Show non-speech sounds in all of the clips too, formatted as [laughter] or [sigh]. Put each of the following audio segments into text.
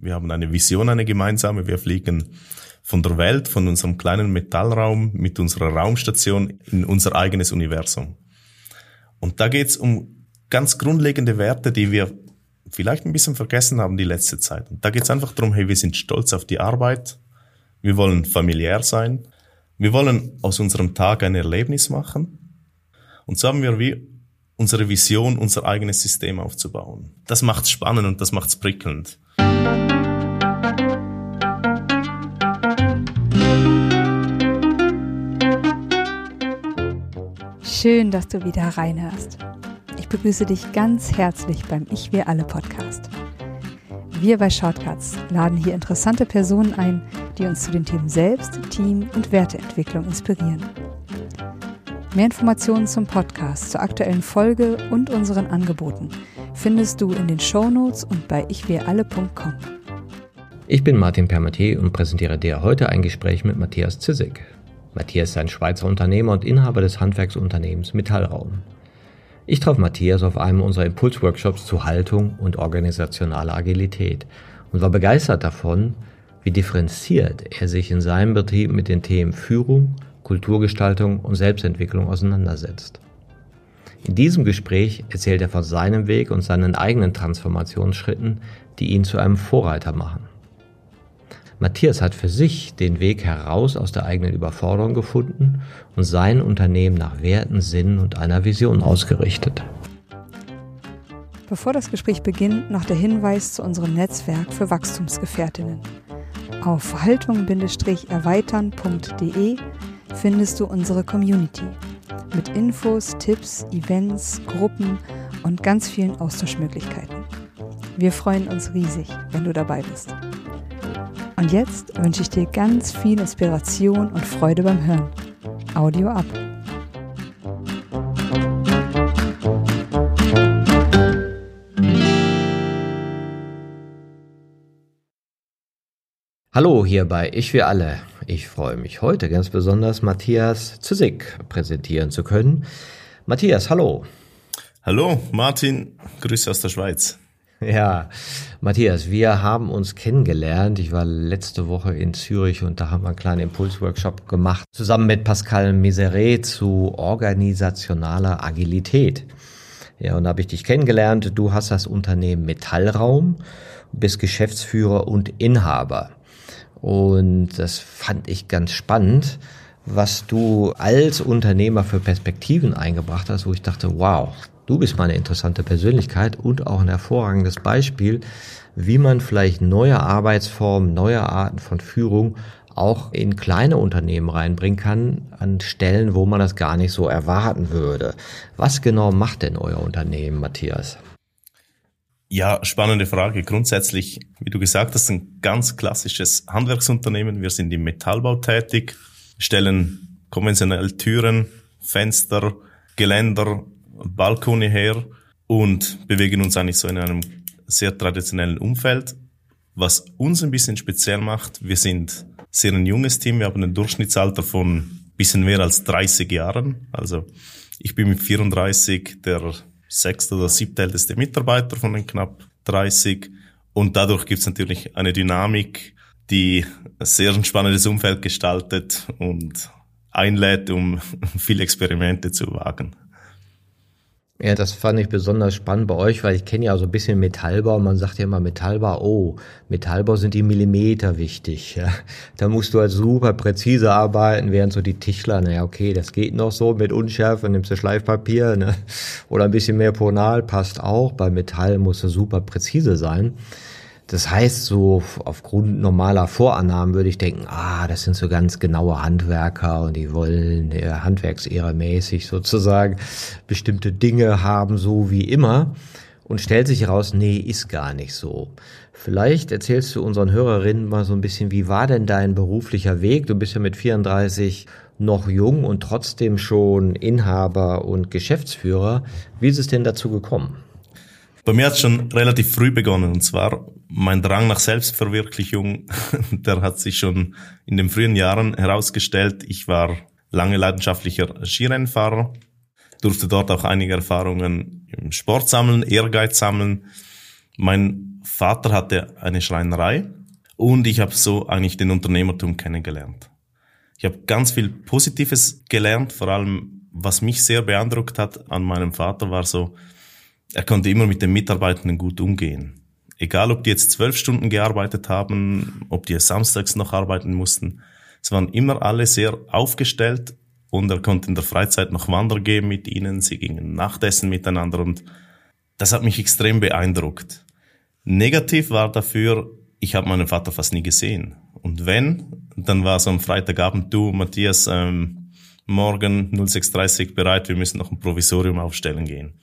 Wir haben eine Vision, eine gemeinsame. Wir fliegen von der Welt, von unserem kleinen Metallraum mit unserer Raumstation in unser eigenes Universum. Und da geht's um ganz grundlegende Werte, die wir vielleicht ein bisschen vergessen haben die letzte Zeit. Und da geht's einfach darum, hey, wir sind stolz auf die Arbeit, wir wollen familiär sein, wir wollen aus unserem Tag ein Erlebnis machen. Und so haben wir wie unsere Vision, unser eigenes System aufzubauen. Das macht's spannend und das macht's prickelnd. Schön, dass du wieder reinhörst. Ich begrüße dich ganz herzlich beim Ich Wir Alle Podcast. Wir bei Shortcuts laden hier interessante Personen ein, die uns zu den Themen Selbst, Team und Werteentwicklung inspirieren. Mehr Informationen zum Podcast, zur aktuellen Folge und unseren Angeboten findest du in den Shownotes und bei ichwiralle.com. Ich bin Martin Permatier und präsentiere dir heute ein Gespräch mit Matthias Zissig. Matthias ist ein Schweizer Unternehmer und Inhaber des Handwerksunternehmens Metallraum. Ich traf Matthias auf einem unserer Impulsworkshops zu Haltung und organisationaler Agilität und war begeistert davon, wie differenziert er sich in seinem Betrieb mit den Themen Führung, Kulturgestaltung und Selbstentwicklung auseinandersetzt. In diesem Gespräch erzählt er von seinem Weg und seinen eigenen Transformationsschritten, die ihn zu einem Vorreiter machen. Matthias hat für sich den Weg heraus aus der eigenen Überforderung gefunden und sein Unternehmen nach Werten, Sinn und einer Vision ausgerichtet. Bevor das Gespräch beginnt, noch der Hinweis zu unserem Netzwerk für Wachstumsgefährtinnen. Auf verhaltung-erweitern.de findest du unsere Community mit Infos, Tipps, Events, Gruppen und ganz vielen Austauschmöglichkeiten. Wir freuen uns riesig, wenn du dabei bist. Und jetzt wünsche ich dir ganz viel Inspiration und Freude beim Hören. Audio ab. Hallo hier bei Ich wir alle. Ich freue mich heute ganz besonders Matthias Züssig präsentieren zu können. Matthias, hallo. Hallo, Martin. Grüße aus der Schweiz. Ja, Matthias, wir haben uns kennengelernt. Ich war letzte Woche in Zürich und da haben wir einen kleinen Impulsworkshop gemacht, zusammen mit Pascal Miseret zu organisationaler Agilität. Ja, und da habe ich dich kennengelernt. Du hast das Unternehmen Metallraum, bist Geschäftsführer und Inhaber. Und das fand ich ganz spannend, was du als Unternehmer für Perspektiven eingebracht hast, wo ich dachte, wow, Du bist mal eine interessante Persönlichkeit und auch ein hervorragendes Beispiel, wie man vielleicht neue Arbeitsformen, neue Arten von Führung auch in kleine Unternehmen reinbringen kann, an Stellen, wo man das gar nicht so erwarten würde. Was genau macht denn euer Unternehmen, Matthias? Ja, spannende Frage. Grundsätzlich, wie du gesagt hast, ein ganz klassisches Handwerksunternehmen. Wir sind im Metallbau tätig, stellen konventionell Türen, Fenster, Geländer, Balkone her und bewegen uns eigentlich so in einem sehr traditionellen Umfeld. Was uns ein bisschen speziell macht, wir sind sehr ein junges Team, wir haben ein Durchschnittsalter von bisschen mehr als 30 Jahren. Also ich bin mit 34 der sechste oder siebte älteste Mitarbeiter von den knapp 30 und dadurch gibt es natürlich eine Dynamik, die ein sehr spannendes Umfeld gestaltet und einlädt, um [laughs] viele Experimente zu wagen. Ja, das fand ich besonders spannend bei euch, weil ich kenne ja so ein bisschen Metallbau. Man sagt ja immer Metallbau, oh, Metallbau sind die Millimeter wichtig. Ja. Da musst du halt super präzise arbeiten, während so die Tischler, naja, okay, das geht noch so mit Unschärfe, nimmst du Schleifpapier ne? oder ein bisschen mehr Ponal, passt auch. Bei Metall musst du super präzise sein. Das heißt, so aufgrund normaler Vorannahmen würde ich denken, ah, das sind so ganz genaue Handwerker und die wollen äh, handwerksährermäßig sozusagen bestimmte Dinge haben, so wie immer. Und stellt sich heraus, nee, ist gar nicht so. Vielleicht erzählst du unseren Hörerinnen mal so ein bisschen, wie war denn dein beruflicher Weg? Du bist ja mit 34 noch jung und trotzdem schon Inhaber und Geschäftsführer. Wie ist es denn dazu gekommen? Bei mir hat es schon relativ früh begonnen und zwar mein Drang nach Selbstverwirklichung, [laughs] der hat sich schon in den frühen Jahren herausgestellt. Ich war lange leidenschaftlicher Skirennfahrer, durfte dort auch einige Erfahrungen im Sport sammeln, Ehrgeiz sammeln. Mein Vater hatte eine Schreinerei und ich habe so eigentlich den Unternehmertum kennengelernt. Ich habe ganz viel Positives gelernt, vor allem was mich sehr beeindruckt hat an meinem Vater war so, er konnte immer mit den Mitarbeitenden gut umgehen. Egal, ob die jetzt zwölf Stunden gearbeitet haben, ob die samstags noch arbeiten mussten. Es waren immer alle sehr aufgestellt und er konnte in der Freizeit noch wandern gehen mit ihnen. Sie gingen Nachtessen miteinander und das hat mich extrem beeindruckt. Negativ war dafür, ich habe meinen Vater fast nie gesehen. Und wenn, dann war es am Freitagabend, du, Matthias, ähm, morgen 06.30 bereit, wir müssen noch ein Provisorium aufstellen gehen.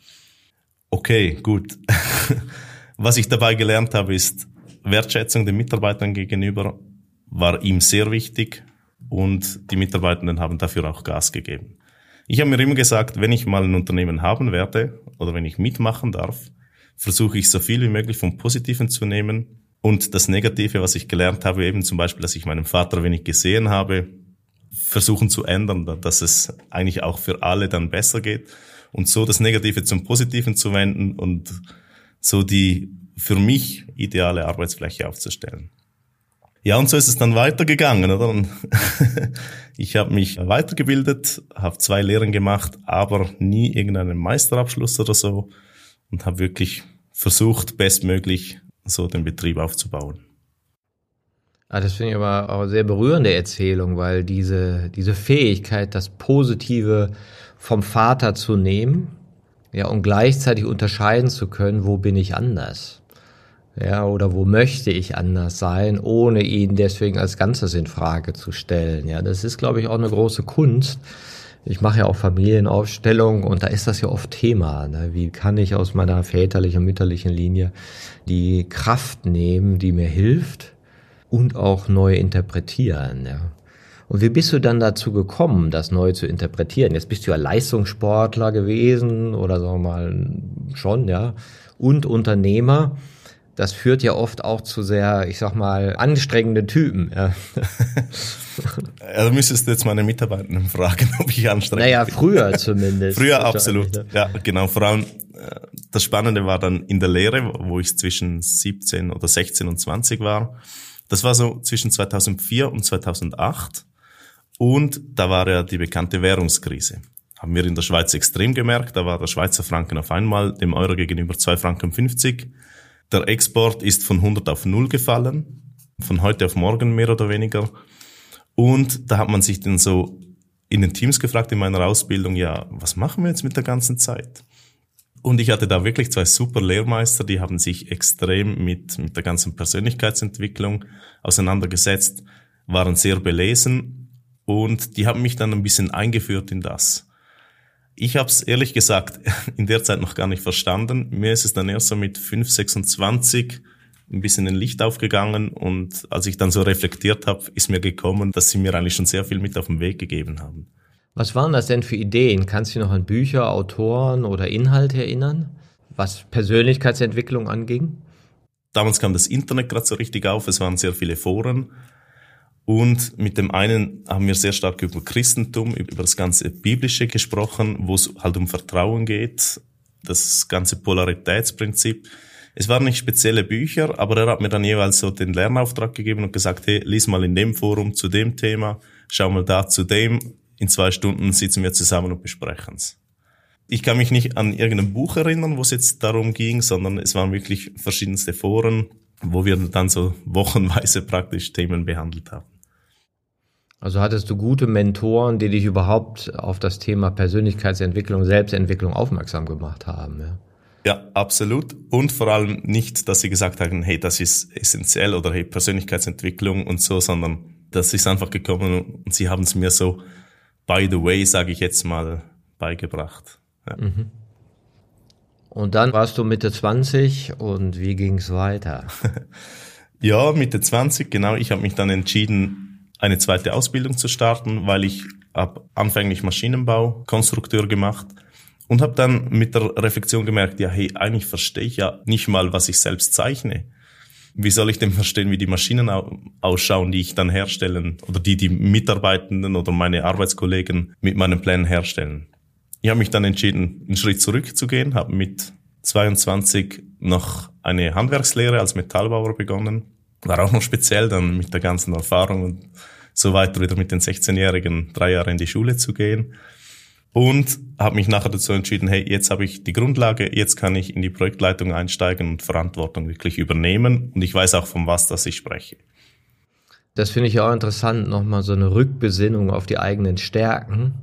Okay, gut. [laughs] Was ich dabei gelernt habe, ist Wertschätzung den Mitarbeitern gegenüber war ihm sehr wichtig und die Mitarbeitenden haben dafür auch Gas gegeben. Ich habe mir immer gesagt, wenn ich mal ein Unternehmen haben werde oder wenn ich mitmachen darf, versuche ich so viel wie möglich vom Positiven zu nehmen und das Negative, was ich gelernt habe, eben zum Beispiel, dass ich meinen Vater wenig gesehen habe, versuchen zu ändern, dass es eigentlich auch für alle dann besser geht und so das Negative zum Positiven zu wenden und so die für mich ideale Arbeitsfläche aufzustellen. Ja, und so ist es dann weitergegangen, oder? [laughs] Ich habe mich weitergebildet, habe zwei Lehren gemacht, aber nie irgendeinen Meisterabschluss oder so und habe wirklich versucht, bestmöglich so den Betrieb aufzubauen. Ah, das finde ich aber auch sehr berührende Erzählung, weil diese, diese Fähigkeit, das Positive vom Vater zu nehmen, ja, und gleichzeitig unterscheiden zu können, wo bin ich anders? Ja, oder wo möchte ich anders sein, ohne ihn deswegen als Ganzes in Frage zu stellen. Ja, das ist, glaube ich, auch eine große Kunst. Ich mache ja auch Familienaufstellungen und da ist das ja oft Thema. Ne? Wie kann ich aus meiner väterlichen, mütterlichen Linie die Kraft nehmen, die mir hilft und auch neu interpretieren? Ja? Und wie bist du dann dazu gekommen, das neu zu interpretieren? Jetzt bist du ja Leistungssportler gewesen oder sagen wir mal schon, ja, und Unternehmer. Das führt ja oft auch zu sehr, ich sag mal, anstrengenden Typen. Ja. [laughs] Also müsstest du jetzt meine Mitarbeitenden fragen, [laughs] ob ich anstrengend naja, bin. Naja, früher [laughs] zumindest. früher absolut. Ne? Ja, genau. Vor allem äh, das Spannende war dann in der Lehre, wo ich zwischen 17 oder 16 und 20 war. Das war so zwischen 2004 und 2008. Und da war ja die bekannte Währungskrise. Haben wir in der Schweiz extrem gemerkt. Da war der Schweizer Franken auf einmal dem Euro gegenüber 2 Franken 50. Der Export ist von 100 auf 0 gefallen. Von heute auf morgen mehr oder weniger. Und da hat man sich dann so in den Teams gefragt in meiner Ausbildung, ja, was machen wir jetzt mit der ganzen Zeit? Und ich hatte da wirklich zwei super Lehrmeister, die haben sich extrem mit, mit der ganzen Persönlichkeitsentwicklung auseinandergesetzt, waren sehr belesen und die haben mich dann ein bisschen eingeführt in das. Ich habe es ehrlich gesagt [laughs] in der Zeit noch gar nicht verstanden. Mir ist es dann erst so mit 5, 26 ein bisschen ein Licht aufgegangen und als ich dann so reflektiert habe, ist mir gekommen, dass sie mir eigentlich schon sehr viel mit auf den Weg gegeben haben. Was waren das denn für Ideen? Kannst du dich noch an Bücher, Autoren oder Inhalte erinnern, was Persönlichkeitsentwicklung anging? Damals kam das Internet gerade so richtig auf, es waren sehr viele Foren und mit dem einen haben wir sehr stark über Christentum, über das ganze Biblische gesprochen, wo es halt um Vertrauen geht, das ganze Polaritätsprinzip. Es waren nicht spezielle Bücher, aber er hat mir dann jeweils so den Lernauftrag gegeben und gesagt, hey, lies mal in dem Forum zu dem Thema, schau mal da zu dem, in zwei Stunden sitzen wir zusammen und besprechen's. Ich kann mich nicht an irgendein Buch erinnern, wo es jetzt darum ging, sondern es waren wirklich verschiedenste Foren, wo wir dann so wochenweise [laughs] praktisch Themen behandelt haben. Also hattest du gute Mentoren, die dich überhaupt auf das Thema Persönlichkeitsentwicklung, Selbstentwicklung aufmerksam gemacht haben. Ja? Ja, absolut. Und vor allem nicht, dass sie gesagt haben, hey, das ist essentiell oder hey, Persönlichkeitsentwicklung und so, sondern das ist einfach gekommen und sie haben es mir so, by the way, sage ich jetzt mal, beigebracht. Ja. Mhm. Und dann warst du Mitte 20 und wie ging es weiter? [laughs] ja, Mitte 20, genau. Ich habe mich dann entschieden, eine zweite Ausbildung zu starten, weil ich habe anfänglich Maschinenbau, Konstrukteur gemacht und habe dann mit der Reflexion gemerkt, ja, hey, eigentlich verstehe ich ja nicht mal, was ich selbst zeichne. Wie soll ich denn verstehen, wie die Maschinen ausschauen, die ich dann herstellen oder die die Mitarbeitenden oder meine Arbeitskollegen mit meinen Plänen herstellen? Ich habe mich dann entschieden, einen Schritt zurückzugehen, habe mit 22 noch eine Handwerkslehre als Metallbauer begonnen. War auch noch speziell, dann mit der ganzen Erfahrung und so weiter wieder mit den 16-Jährigen drei Jahre in die Schule zu gehen. Und habe mich nachher dazu entschieden, hey, jetzt habe ich die Grundlage, jetzt kann ich in die Projektleitung einsteigen und Verantwortung wirklich übernehmen. Und ich weiß auch, von was das ich spreche. Das finde ich auch interessant, nochmal so eine Rückbesinnung auf die eigenen Stärken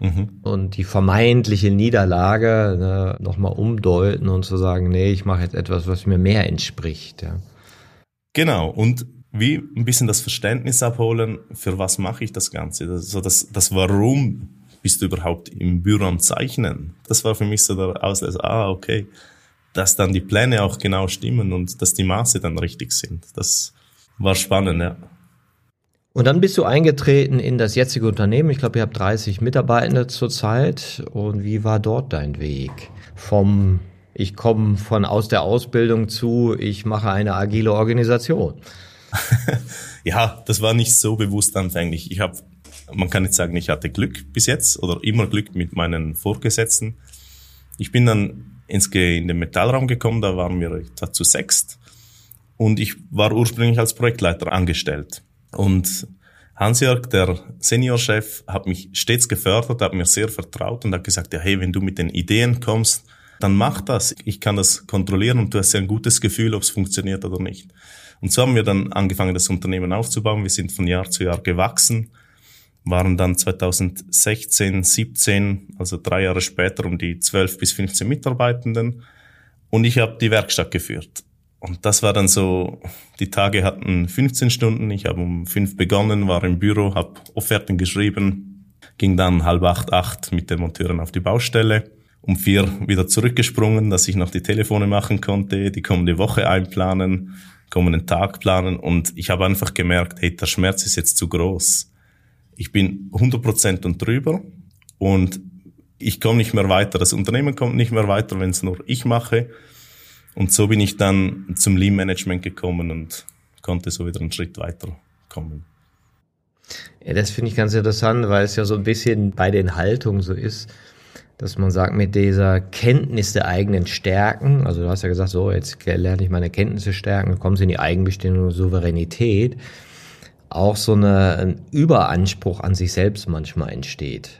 mhm. und die vermeintliche Niederlage ne, nochmal umdeuten und zu sagen, nee, ich mache jetzt etwas, was mir mehr entspricht. Ja. Genau, und wie ein bisschen das Verständnis abholen, für was mache ich das Ganze. Das, so das, das Warum bist du überhaupt im Büro am Zeichnen? Das war für mich so der Auslöser, ah, okay, dass dann die Pläne auch genau stimmen und dass die Maße dann richtig sind. Das war spannend, ja. Und dann bist du eingetreten in das jetzige Unternehmen. Ich glaube, ihr habt 30 Mitarbeitende zurzeit. Und wie war dort dein Weg? Vom ich komme von aus der Ausbildung zu, ich mache eine agile Organisation. [laughs] ja, das war nicht so bewusst anfänglich. Ich habe, man kann nicht sagen, ich hatte Glück bis jetzt oder immer Glück mit meinen Vorgesetzten. Ich bin dann ins, in den Metallraum gekommen, da waren wir zu sechst und ich war ursprünglich als Projektleiter angestellt. Und Hans-Jörg, der Seniorchef, hat mich stets gefördert, hat mir sehr vertraut und hat gesagt, ja, hey, wenn du mit den Ideen kommst, dann mach das. Ich kann das kontrollieren und du hast ja ein gutes Gefühl, ob es funktioniert oder nicht. Und so haben wir dann angefangen, das Unternehmen aufzubauen. Wir sind von Jahr zu Jahr gewachsen, waren dann 2016, 17, also drei Jahre später um die 12 bis 15 Mitarbeitenden. Und ich habe die Werkstatt geführt. Und das war dann so, die Tage hatten 15 Stunden, ich habe um fünf begonnen, war im Büro, habe Offerten geschrieben, ging dann halb acht, acht mit den Monteuren auf die Baustelle, um vier wieder zurückgesprungen, dass ich noch die Telefone machen konnte, die kommende Woche einplanen, kommenden Tag planen und ich habe einfach gemerkt, hey, der Schmerz ist jetzt zu groß. Ich bin 100% und drüber und ich komme nicht mehr weiter, das Unternehmen kommt nicht mehr weiter, wenn es nur ich mache und so bin ich dann zum Lean Management gekommen und konnte so wieder einen Schritt weiter kommen. Ja, das finde ich ganz interessant, weil es ja so ein bisschen bei den Haltungen so ist, dass man sagt, mit dieser Kenntnis der eigenen Stärken, also du hast ja gesagt, so, jetzt lerne ich meine Kenntnisse stärken, kommen sie in die Eigenbestimmung und Souveränität, auch so eine, ein Überanspruch an sich selbst manchmal entsteht.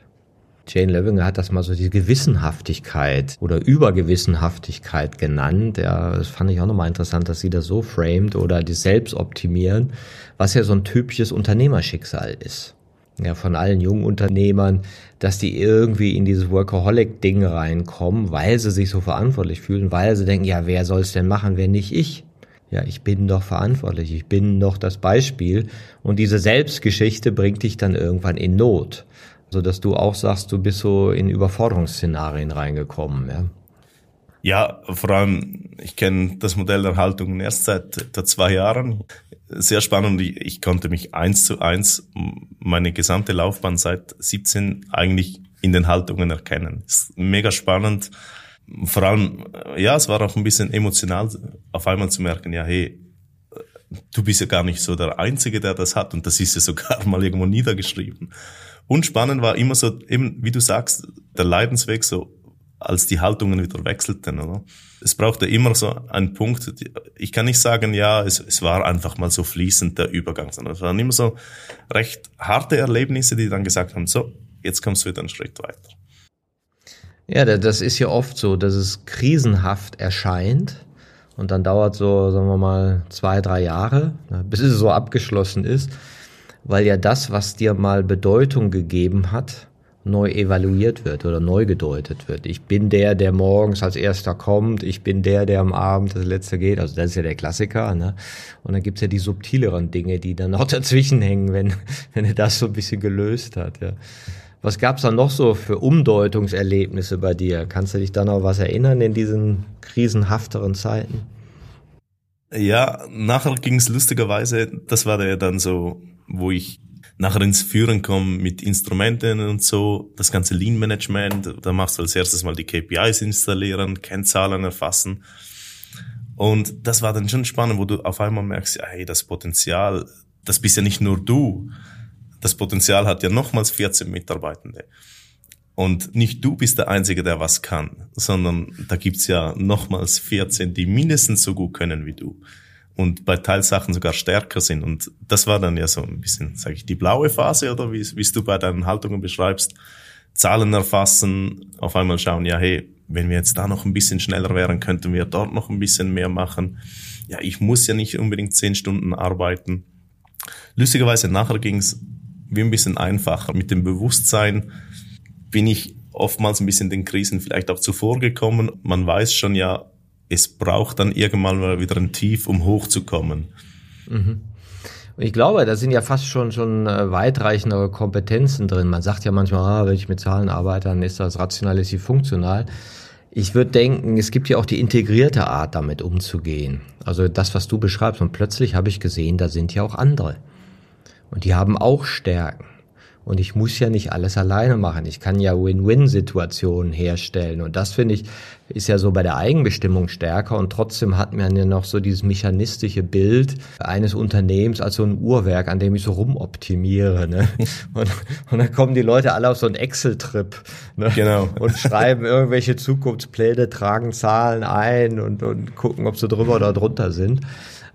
Jane Levinger hat das mal so die Gewissenhaftigkeit oder Übergewissenhaftigkeit genannt. Ja, das fand ich auch nochmal interessant, dass sie das so framed oder die Selbstoptimieren, was ja so ein typisches Unternehmerschicksal ist. Ja, von allen jungen Unternehmern, dass die irgendwie in dieses Workaholic-Ding reinkommen, weil sie sich so verantwortlich fühlen, weil sie denken, ja, wer soll es denn machen, wenn nicht ich? Ja, ich bin doch verantwortlich, ich bin doch das Beispiel. Und diese Selbstgeschichte bringt dich dann irgendwann in Not so dass du auch sagst, du bist so in Überforderungsszenarien reingekommen, ja? Ja, vor allem, ich kenne das Modell der Haltung erst seit der zwei Jahren. Sehr spannend. Ich, ich konnte mich eins zu eins meine gesamte Laufbahn seit 17 eigentlich in den Haltungen erkennen. Ist mega spannend. Vor allem, ja, es war auch ein bisschen emotional, auf einmal zu merken, ja, hey, du bist ja gar nicht so der Einzige, der das hat und das ist ja sogar [laughs] mal irgendwo niedergeschrieben. Und spannend war immer so, eben, wie du sagst, der Leidensweg so, als die Haltungen wieder wechselten, oder? Es brauchte immer so einen Punkt, ich kann nicht sagen, ja, es, es war einfach mal so fließend der Übergang, sondern es waren immer so recht harte Erlebnisse, die dann gesagt haben, so, jetzt kommst du wieder einen Schritt weiter. Ja, das ist ja oft so, dass es krisenhaft erscheint und dann dauert so, sagen wir mal, zwei, drei Jahre, bis es so abgeschlossen ist weil ja das, was dir mal Bedeutung gegeben hat, neu evaluiert wird oder neu gedeutet wird. Ich bin der, der morgens als erster kommt, ich bin der, der am Abend das letzte geht. Also das ist ja der Klassiker. Ne? Und dann gibt's ja die subtileren Dinge, die dann auch [laughs] dazwischen hängen, wenn, wenn er das so ein bisschen gelöst hat. Ja. Was gab's dann noch so für Umdeutungserlebnisse bei dir? Kannst du dich da noch was erinnern in diesen krisenhafteren Zeiten? Ja, nachher ging's lustigerweise, das war ja dann so wo ich nachher ins Führen komme mit Instrumenten und so, das ganze Lean Management, da machst du als erstes mal die KPIs installieren, Kennzahlen erfassen. Und das war dann schon spannend, wo du auf einmal merkst, hey, das Potenzial, das bist ja nicht nur du. Das Potenzial hat ja nochmals 14 Mitarbeitende. Und nicht du bist der Einzige, der was kann, sondern da gibt's ja nochmals 14, die mindestens so gut können wie du und bei Teilsachen sogar stärker sind. Und das war dann ja so ein bisschen, sage ich, die blaue Phase oder wie wie du bei deinen Haltungen beschreibst. Zahlen erfassen, auf einmal schauen, ja, hey, wenn wir jetzt da noch ein bisschen schneller wären, könnten wir dort noch ein bisschen mehr machen. Ja, ich muss ja nicht unbedingt zehn Stunden arbeiten. Lustigerweise nachher ging's wie ein bisschen einfacher. Mit dem Bewusstsein bin ich oftmals ein bisschen den Krisen vielleicht auch zuvor gekommen. Man weiß schon ja, es braucht dann irgendwann mal wieder ein Tief, um hochzukommen. Mhm. Und ich glaube, da sind ja fast schon, schon äh, weitreichendere Kompetenzen drin. Man sagt ja manchmal, ah, wenn ich mit Zahlen arbeite, dann ist das rational, ist sie funktional. Ich würde denken, es gibt ja auch die integrierte Art, damit umzugehen. Also das, was du beschreibst. Und plötzlich habe ich gesehen, da sind ja auch andere. Und die haben auch Stärken. Und ich muss ja nicht alles alleine machen. Ich kann ja Win-Win-Situationen herstellen. Und das finde ich, ist ja so bei der Eigenbestimmung stärker. Und trotzdem hat man ja noch so dieses mechanistische Bild eines Unternehmens als so ein Uhrwerk, an dem ich so rumoptimiere. Ne? [laughs] Und, und dann kommen die Leute alle auf so einen Excel-Trip ne? genau. [laughs] und schreiben irgendwelche Zukunftspläne, tragen Zahlen ein und, und gucken, ob sie drüber oder drunter sind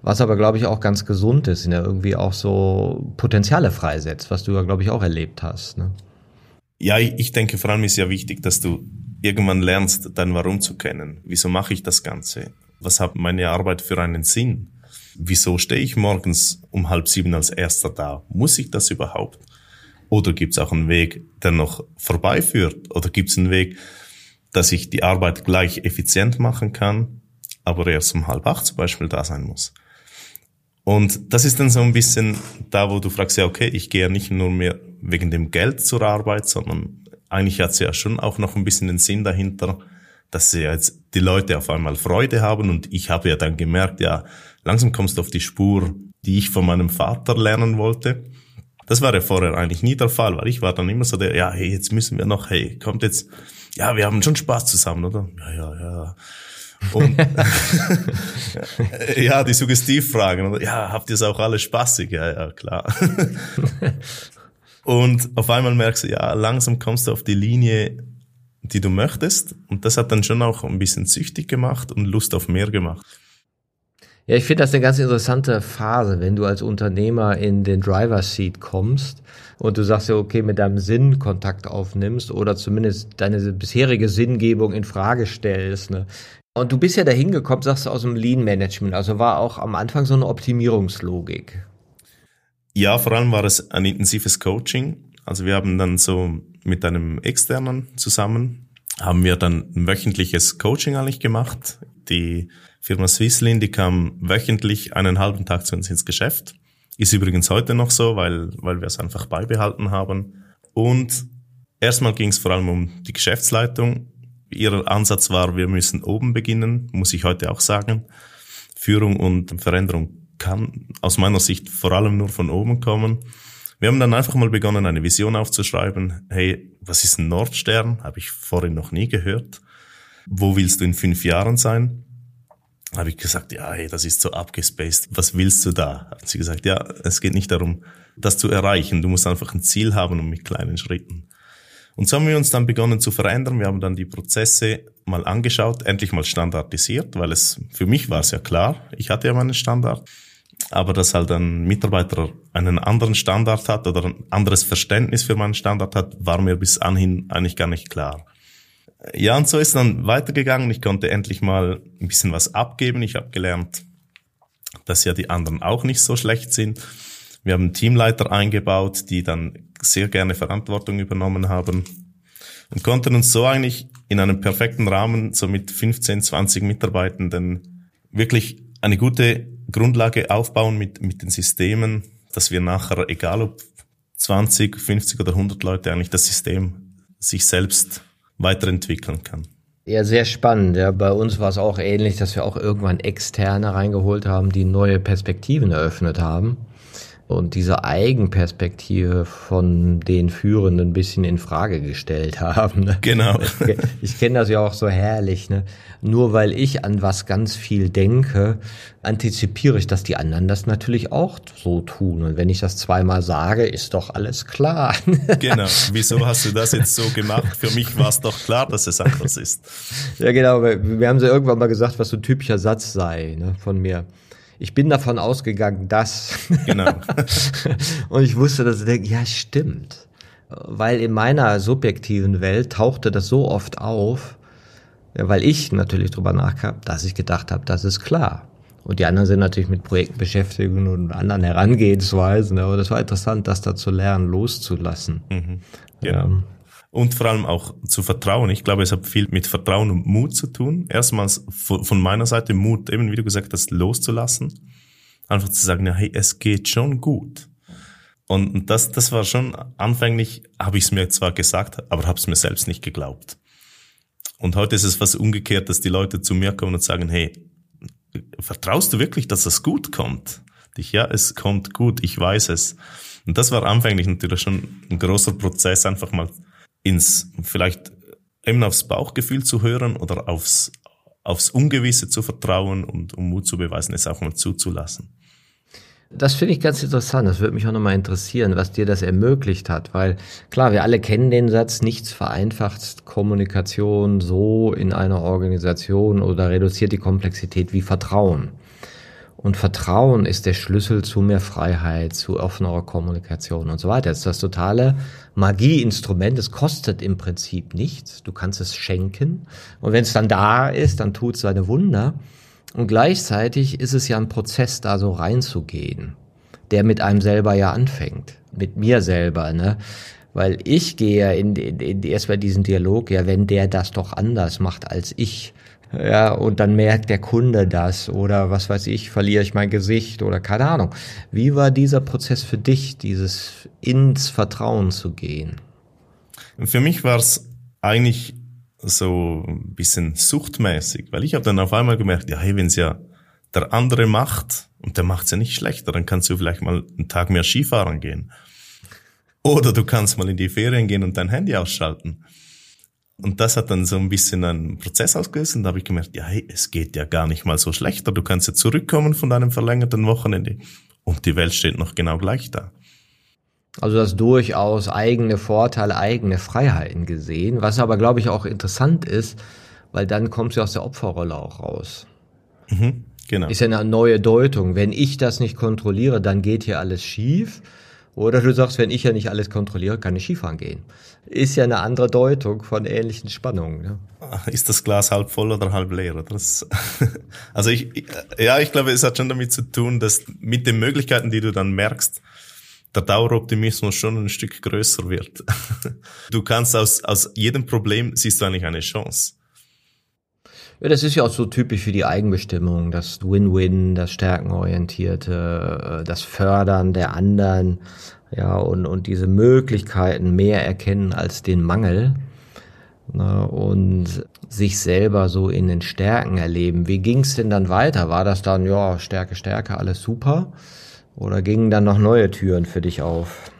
was aber, glaube ich, auch ganz gesund ist, ja irgendwie auch so Potenziale freisetzt, was du ja, glaube ich, auch erlebt hast. Ne? Ja, ich denke, vor allem ist ja wichtig, dass du irgendwann lernst, dein Warum zu kennen. Wieso mache ich das Ganze? Was hat meine Arbeit für einen Sinn? Wieso stehe ich morgens um halb sieben als Erster da? Muss ich das überhaupt? Oder gibt es auch einen Weg, der noch vorbeiführt? Oder gibt es einen Weg, dass ich die Arbeit gleich effizient machen kann, aber erst um halb acht zum Beispiel da sein muss? Und das ist dann so ein bisschen da, wo du fragst, ja, okay, ich gehe ja nicht nur mehr wegen dem Geld zur Arbeit, sondern eigentlich hat es ja schon auch noch ein bisschen den Sinn dahinter, dass ja jetzt die Leute auf einmal Freude haben und ich habe ja dann gemerkt, ja, langsam kommst du auf die Spur, die ich von meinem Vater lernen wollte. Das war ja vorher eigentlich nie der Fall, weil ich war dann immer so der, ja, hey, jetzt müssen wir noch, hey, kommt jetzt, ja, wir haben schon Spaß zusammen, oder? Ja, ja, ja. Und [laughs] [laughs] ja, die Suggestivfragen. Ja, habt ihr es auch alle spaßig? Ja, ja, klar. [laughs] Und auf einmal merkst du, ja, langsam kommst du auf die Linie, die du möchtest. Und das hat dann schon auch ein bisschen süchtig gemacht und Lust auf mehr gemacht. Ja, ich finde das eine ganz interessante Phase, wenn du als Unternehmer in den Driver Seat kommst und du sagst ja, okay, mit deinem Sinn Kontakt aufnimmst oder zumindest deine bisherige Sinngebung in Frage stellst. Ne? Und du bist ja dahin gekommen, sagst du, aus dem Lean Management. Also war auch am Anfang so eine Optimierungslogik. Ja, vor allem war es ein intensives Coaching. Also wir haben dann so mit einem externen zusammen, haben wir dann ein wöchentliches Coaching eigentlich gemacht. Die Firma Swisslin, die kam wöchentlich einen halben Tag zu uns ins Geschäft. Ist übrigens heute noch so, weil, weil wir es einfach beibehalten haben. Und erstmal ging es vor allem um die Geschäftsleitung Ihr Ansatz war, wir müssen oben beginnen, muss ich heute auch sagen. Führung und Veränderung kann aus meiner Sicht vor allem nur von oben kommen. Wir haben dann einfach mal begonnen, eine Vision aufzuschreiben. Hey, was ist ein Nordstern? Habe ich vorhin noch nie gehört. Wo willst du in fünf Jahren sein? Habe ich gesagt, ja, hey, das ist so abgespaced. Was willst du da? Hat sie gesagt, ja, es geht nicht darum, das zu erreichen. Du musst einfach ein Ziel haben und mit kleinen Schritten. Und so haben wir uns dann begonnen zu verändern. Wir haben dann die Prozesse mal angeschaut, endlich mal standardisiert, weil es für mich war es ja klar, ich hatte ja meinen Standard. Aber dass halt ein Mitarbeiter einen anderen Standard hat oder ein anderes Verständnis für meinen Standard hat, war mir bis anhin eigentlich gar nicht klar. Ja, und so ist dann weitergegangen. Ich konnte endlich mal ein bisschen was abgeben. Ich habe gelernt, dass ja die anderen auch nicht so schlecht sind. Wir haben Teamleiter eingebaut, die dann sehr gerne Verantwortung übernommen haben und konnten uns so eigentlich in einem perfekten Rahmen, so mit 15, 20 Mitarbeitenden, wirklich eine gute Grundlage aufbauen mit, mit den Systemen, dass wir nachher, egal ob 20, 50 oder 100 Leute, eigentlich das System sich selbst weiterentwickeln kann. Ja, sehr spannend. Ja, bei uns war es auch ähnlich, dass wir auch irgendwann Externe reingeholt haben, die neue Perspektiven eröffnet haben und diese Eigenperspektive von den Führenden ein bisschen in Frage gestellt [laughs] haben. Ne? Genau. Ich, [laughs] ich kenne das ja auch so herrlich. Ne? Nur weil ich an was ganz viel denke, antizipiere ich, dass die anderen das natürlich auch so tun. Und wenn ich das zweimal sage, ist doch alles klar. [laughs] Genau. Wieso hast du das jetzt so gemacht? Für mich war es doch klar, dass es anders ist. Ja, genau. Wir haben sie irgendwann mal gesagt, was so ein typischer Satz sei ne, von mir ich bin davon ausgegangen, dass. Genau. [laughs] und ich wusste, dass ich denke, ja, stimmt. Weil in meiner subjektiven Welt tauchte das so oft auf, weil ich natürlich drüber nachkam, dass ich gedacht habe, das ist klar. Und die anderen sind natürlich mit Projekten beschäftigt und anderen Herangehensweisen. Aber das war interessant, das da zu lernen, loszulassen. Mhm. Genau. Ja und vor allem auch zu vertrauen. Ich glaube, es hat viel mit Vertrauen und Mut zu tun. Erstmals von meiner Seite Mut, eben wie du gesagt hast, loszulassen. Einfach zu sagen, ja, hey, es geht schon gut. Und das, das war schon anfänglich, habe ich es mir zwar gesagt, aber habe es mir selbst nicht geglaubt. Und heute ist es was umgekehrt, dass die Leute zu mir kommen und sagen, hey, vertraust du wirklich, dass es gut kommt? Ich, ja, es kommt gut, ich weiß es. Und das war anfänglich natürlich schon ein großer Prozess, einfach mal ins vielleicht eben aufs Bauchgefühl zu hören oder aufs, aufs Ungewisse zu vertrauen und um Mut zu beweisen, es auch mal zuzulassen. Das finde ich ganz interessant. Das würde mich auch nochmal interessieren, was dir das ermöglicht hat. Weil klar, wir alle kennen den Satz, nichts vereinfacht Kommunikation so in einer Organisation oder reduziert die Komplexität wie Vertrauen. Und Vertrauen ist der Schlüssel zu mehr Freiheit, zu offenerer Kommunikation und so weiter. Das ist das totale Magieinstrument. Es kostet im Prinzip nichts. Du kannst es schenken. Und wenn es dann da ist, dann tut es seine Wunder. Und gleichzeitig ist es ja ein Prozess, da so reinzugehen, der mit einem selber ja anfängt. Mit mir selber, ne? Weil ich gehe in, in, in erstmal diesen Dialog, ja, wenn der das doch anders macht als ich, ja, und dann merkt der Kunde das oder was weiß ich, verliere ich mein Gesicht oder keine Ahnung. Wie war dieser Prozess für dich, dieses ins Vertrauen zu gehen? Für mich war es eigentlich so ein bisschen suchtmäßig, weil ich habe dann auf einmal gemerkt, ja, hey, wenn es ja der andere macht und der macht es ja nicht schlechter, dann kannst du vielleicht mal einen Tag mehr Skifahren gehen. Oder du kannst mal in die Ferien gehen und dein Handy ausschalten. Und das hat dann so ein bisschen einen Prozess ausgelöst und da habe ich gemerkt, ja, hey, es geht ja gar nicht mal so schlechter. Du kannst ja zurückkommen von deinem verlängerten Wochenende und die Welt steht noch genau gleich da. Also das durchaus eigene Vorteile, eigene Freiheiten gesehen, was aber, glaube ich, auch interessant ist, weil dann kommst du aus der Opferrolle auch raus. Mhm, genau. Ist ja eine neue Deutung. Wenn ich das nicht kontrolliere, dann geht hier alles schief. Oder du sagst, wenn ich ja nicht alles kontrolliere, kann ich Skifahren gehen. Ist ja eine andere Deutung von ähnlichen Spannungen. Ne? Ist das Glas halb voll oder halb leer? Das, [laughs] also ich, ja, ich glaube, es hat schon damit zu tun, dass mit den Möglichkeiten, die du dann merkst, der Daueroptimismus schon ein Stück größer wird. [laughs] Du kannst aus, aus jedem Problem siehst du eigentlich eine Chance. Ja, das ist ja auch so typisch für die Eigenbestimmung, das Win-Win, das Stärkenorientierte, äh, das Fördern der anderen, ja, und, und diese Möglichkeiten mehr erkennen als den Mangel. Na, ne, und sich selber so in den Stärken erleben. Wie ging's denn dann weiter? War das dann, ja, Stärke, Stärke, alles super? Oder gingen dann noch neue Türen für dich auf?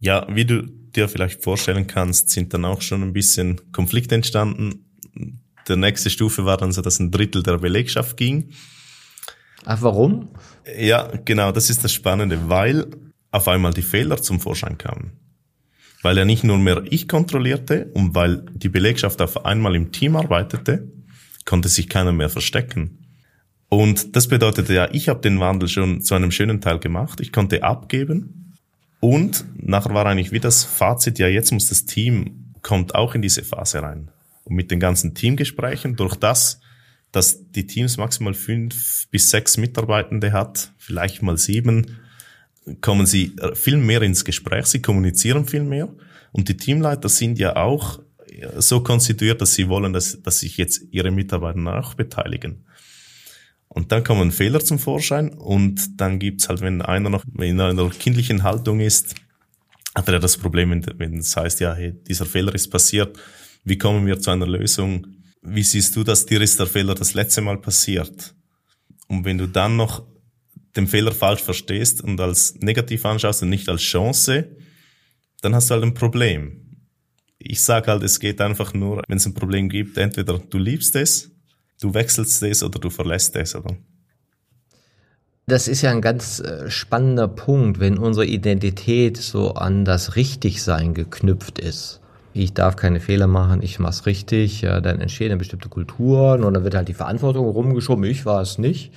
Ja, wie du dir vielleicht vorstellen kannst, sind dann auch schon ein bisschen Konflikte entstanden der nächste Stufe war dann so, dass ein Drittel der Belegschaft ging. Ach, warum? Ja, genau, das ist das Spannende, weil auf einmal die Fehler zum Vorschein kamen. Weil ja nicht nur mehr ich kontrollierte und weil die Belegschaft auf einmal im Team arbeitete, konnte sich keiner mehr verstecken. Und das bedeutete ja, ich habe den Wandel schon zu einem schönen Teil gemacht. Ich konnte abgeben. Und nachher war eigentlich wie das Fazit, ja, jetzt muss das Team, kommt auch in diese Phase rein und mit den ganzen Teamgesprächen, durch das, dass die Teams maximal fünf bis sechs Mitarbeitende hat, vielleicht mal sieben, kommen sie äh, viel mehr ins Gespräch, sie kommunizieren viel mehr und die Teamleiter sind ja auch äh, so konstituiert, dass sie wollen, dass, dass sich jetzt ihre Mitarbeiter auch beteiligen. Und dann kommen Fehler zum Vorschein und dann gibt's halt, wenn einer noch in einer kindlichen Haltung ist, hat er das Problem, wenn es heißt, ja, hey, dieser Fehler ist passiert, wie kommen wir zu einer Lösung? Wie siehst du, dass dir ist der Fehler das letzte Mal passiert? Und wenn du dann noch den Fehler falsch verstehst und als negativ anschaust und nicht als Chance, dann hast du halt ein Problem. Ich sage halt, es geht einfach nur, wenn es ein Problem gibt, entweder du liebst es, du wechselst es oder du verlässt es, oder? Das ist ja ein ganz äh, spannender Punkt, wenn unsere Identität so an das Richtigsein geknüpft ist. Ich darf keine Fehler machen, ich mach's richtig, ja, dann entstehen bestimmte Kulturen und dann wird halt die Verantwortung rumgeschoben, ich war es nicht.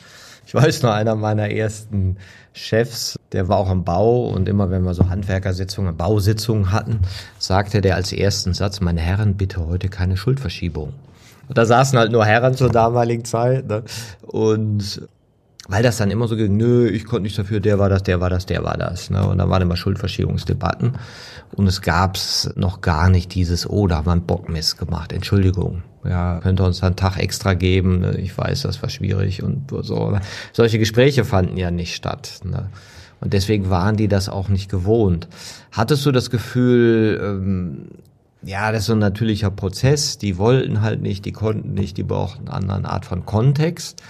Ich weiß nur, einer meiner ersten Chefs, der war auch am Bau und immer wenn wir so Handwerkersitzungen, Bausitzungen hatten, sagte der als ersten Satz, meine Herren, bitte heute keine Schuldverschiebung. Und da saßen halt nur Herren zur damaligen Zeit. Ne? Und weil das dann immer so ging, nö, ich konnte nicht dafür, der war das, der war das, der war das. Ne? Und dann waren immer Schuldverschiebungsdebatten. Und es gab's noch gar nicht dieses, oh, da haben wir einen Bockmist gemacht, Entschuldigung. Ja, könnte uns einen Tag extra geben. Ne? Ich weiß, das war schwierig und so. Solche Gespräche fanden ja nicht statt. Ne? Und deswegen waren die das auch nicht gewohnt. Hattest du das Gefühl, ähm, ja, das ist so ein natürlicher Prozess. Die wollten halt nicht, die konnten nicht, die brauchten eine andere Art von Kontext.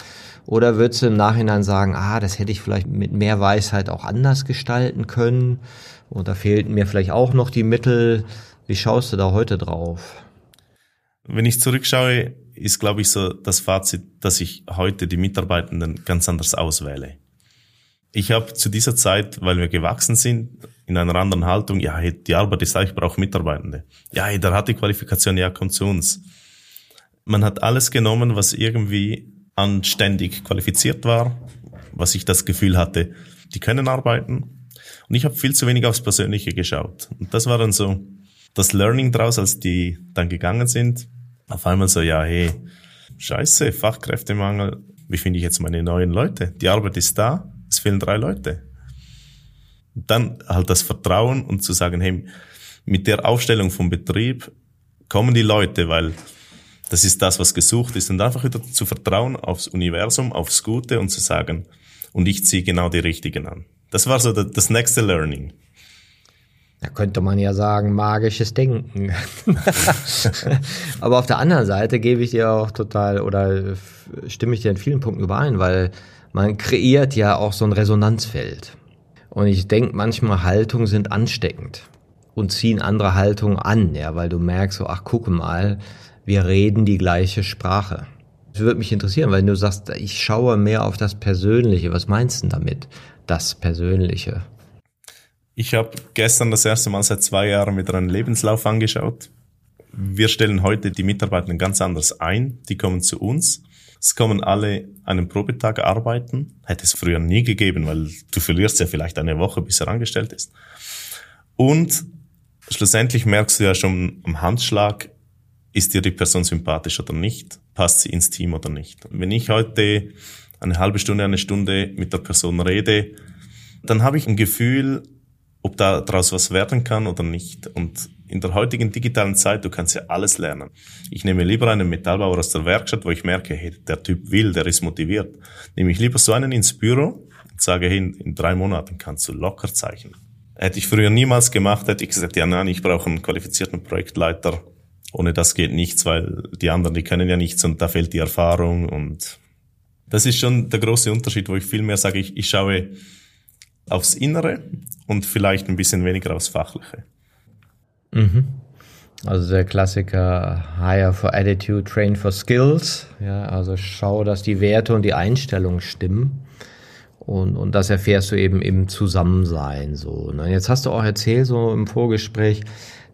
Oder würdest du im Nachhinein sagen, ah, das hätte ich vielleicht mit mehr Weisheit auch anders gestalten können? Oder fehlten mir vielleicht auch noch die Mittel? Wie schaust du da heute drauf? Wenn ich zurückschaue, ist, glaube ich, so das Fazit, dass ich heute die Mitarbeitenden ganz anders auswähle. Ich habe zu dieser Zeit, weil wir gewachsen sind, in einer anderen Haltung, ja, die Arbeit ist da, ich brauche Mitarbeitende. Ja, der hat die Qualifikation, ja, kommt zu uns. Man hat alles genommen, was irgendwie anständig qualifiziert war, was ich das Gefühl hatte, die können arbeiten. Und ich habe viel zu wenig aufs Persönliche geschaut. Und das war dann so das Learning draus, als die dann gegangen sind. Auf einmal so, ja, hey, scheiße, Fachkräftemangel, wie finde ich jetzt meine neuen Leute? Die Arbeit ist da, es fehlen drei Leute. Und dann halt das Vertrauen und zu sagen, hey, mit der Aufstellung vom Betrieb kommen die Leute, weil das ist das, was gesucht ist. Und einfach wieder zu vertrauen aufs Universum, aufs Gute und zu sagen, und ich ziehe genau die Richtigen an. Das war so das nächste Learning. Da könnte man ja sagen, magisches Denken. [laughs] Aber auf der anderen Seite gebe ich dir auch total oder stimme ich dir in vielen Punkten überein, weil man kreiert ja auch so ein Resonanzfeld. Und ich denke, manchmal Haltungen sind ansteckend und ziehen andere Haltungen an, ja, weil du merkst so, ach, guck mal, wir reden die gleiche Sprache. Es würde mich interessieren, weil du sagst, ich schaue mehr auf das Persönliche. Was meinst du damit, das Persönliche? Ich habe gestern das erste Mal seit zwei Jahren wieder einen Lebenslauf angeschaut. Wir stellen heute die Mitarbeiter ganz anders ein. Die kommen zu uns. Es kommen alle einen Probetag arbeiten. Hätte es früher nie gegeben, weil du verlierst ja vielleicht eine Woche, bis er angestellt ist. Und schlussendlich merkst du ja schon am Handschlag, ist dir die Person sympathisch oder nicht? Passt sie ins Team oder nicht? Wenn ich heute eine halbe Stunde, eine Stunde mit der Person rede, dann habe ich ein Gefühl, ob da daraus was werden kann oder nicht. Und in der heutigen digitalen Zeit, du kannst ja alles lernen. Ich nehme lieber einen Metallbauer aus der Werkstatt, wo ich merke, hey, der Typ will, der ist motiviert. Nehme ich lieber so einen ins Büro und sage, hey, in drei Monaten kannst du locker zeichnen. Hätte ich früher niemals gemacht, hätte ich gesagt, ja nein, ich brauche einen qualifizierten Projektleiter, ohne das geht nichts, weil die anderen, die können ja nichts und da fehlt die Erfahrung und das ist schon der große Unterschied, wo ich viel mehr sage, ich, ich schaue aufs Innere und vielleicht ein bisschen weniger aufs Fachliche. Mhm. Also der Klassiker Hire for Attitude, Train for Skills. Ja, also schau, dass die Werte und die Einstellungen stimmen. Und, und das erfährst du eben im Zusammensein so. Ne? Jetzt hast du auch erzählt, so im Vorgespräch,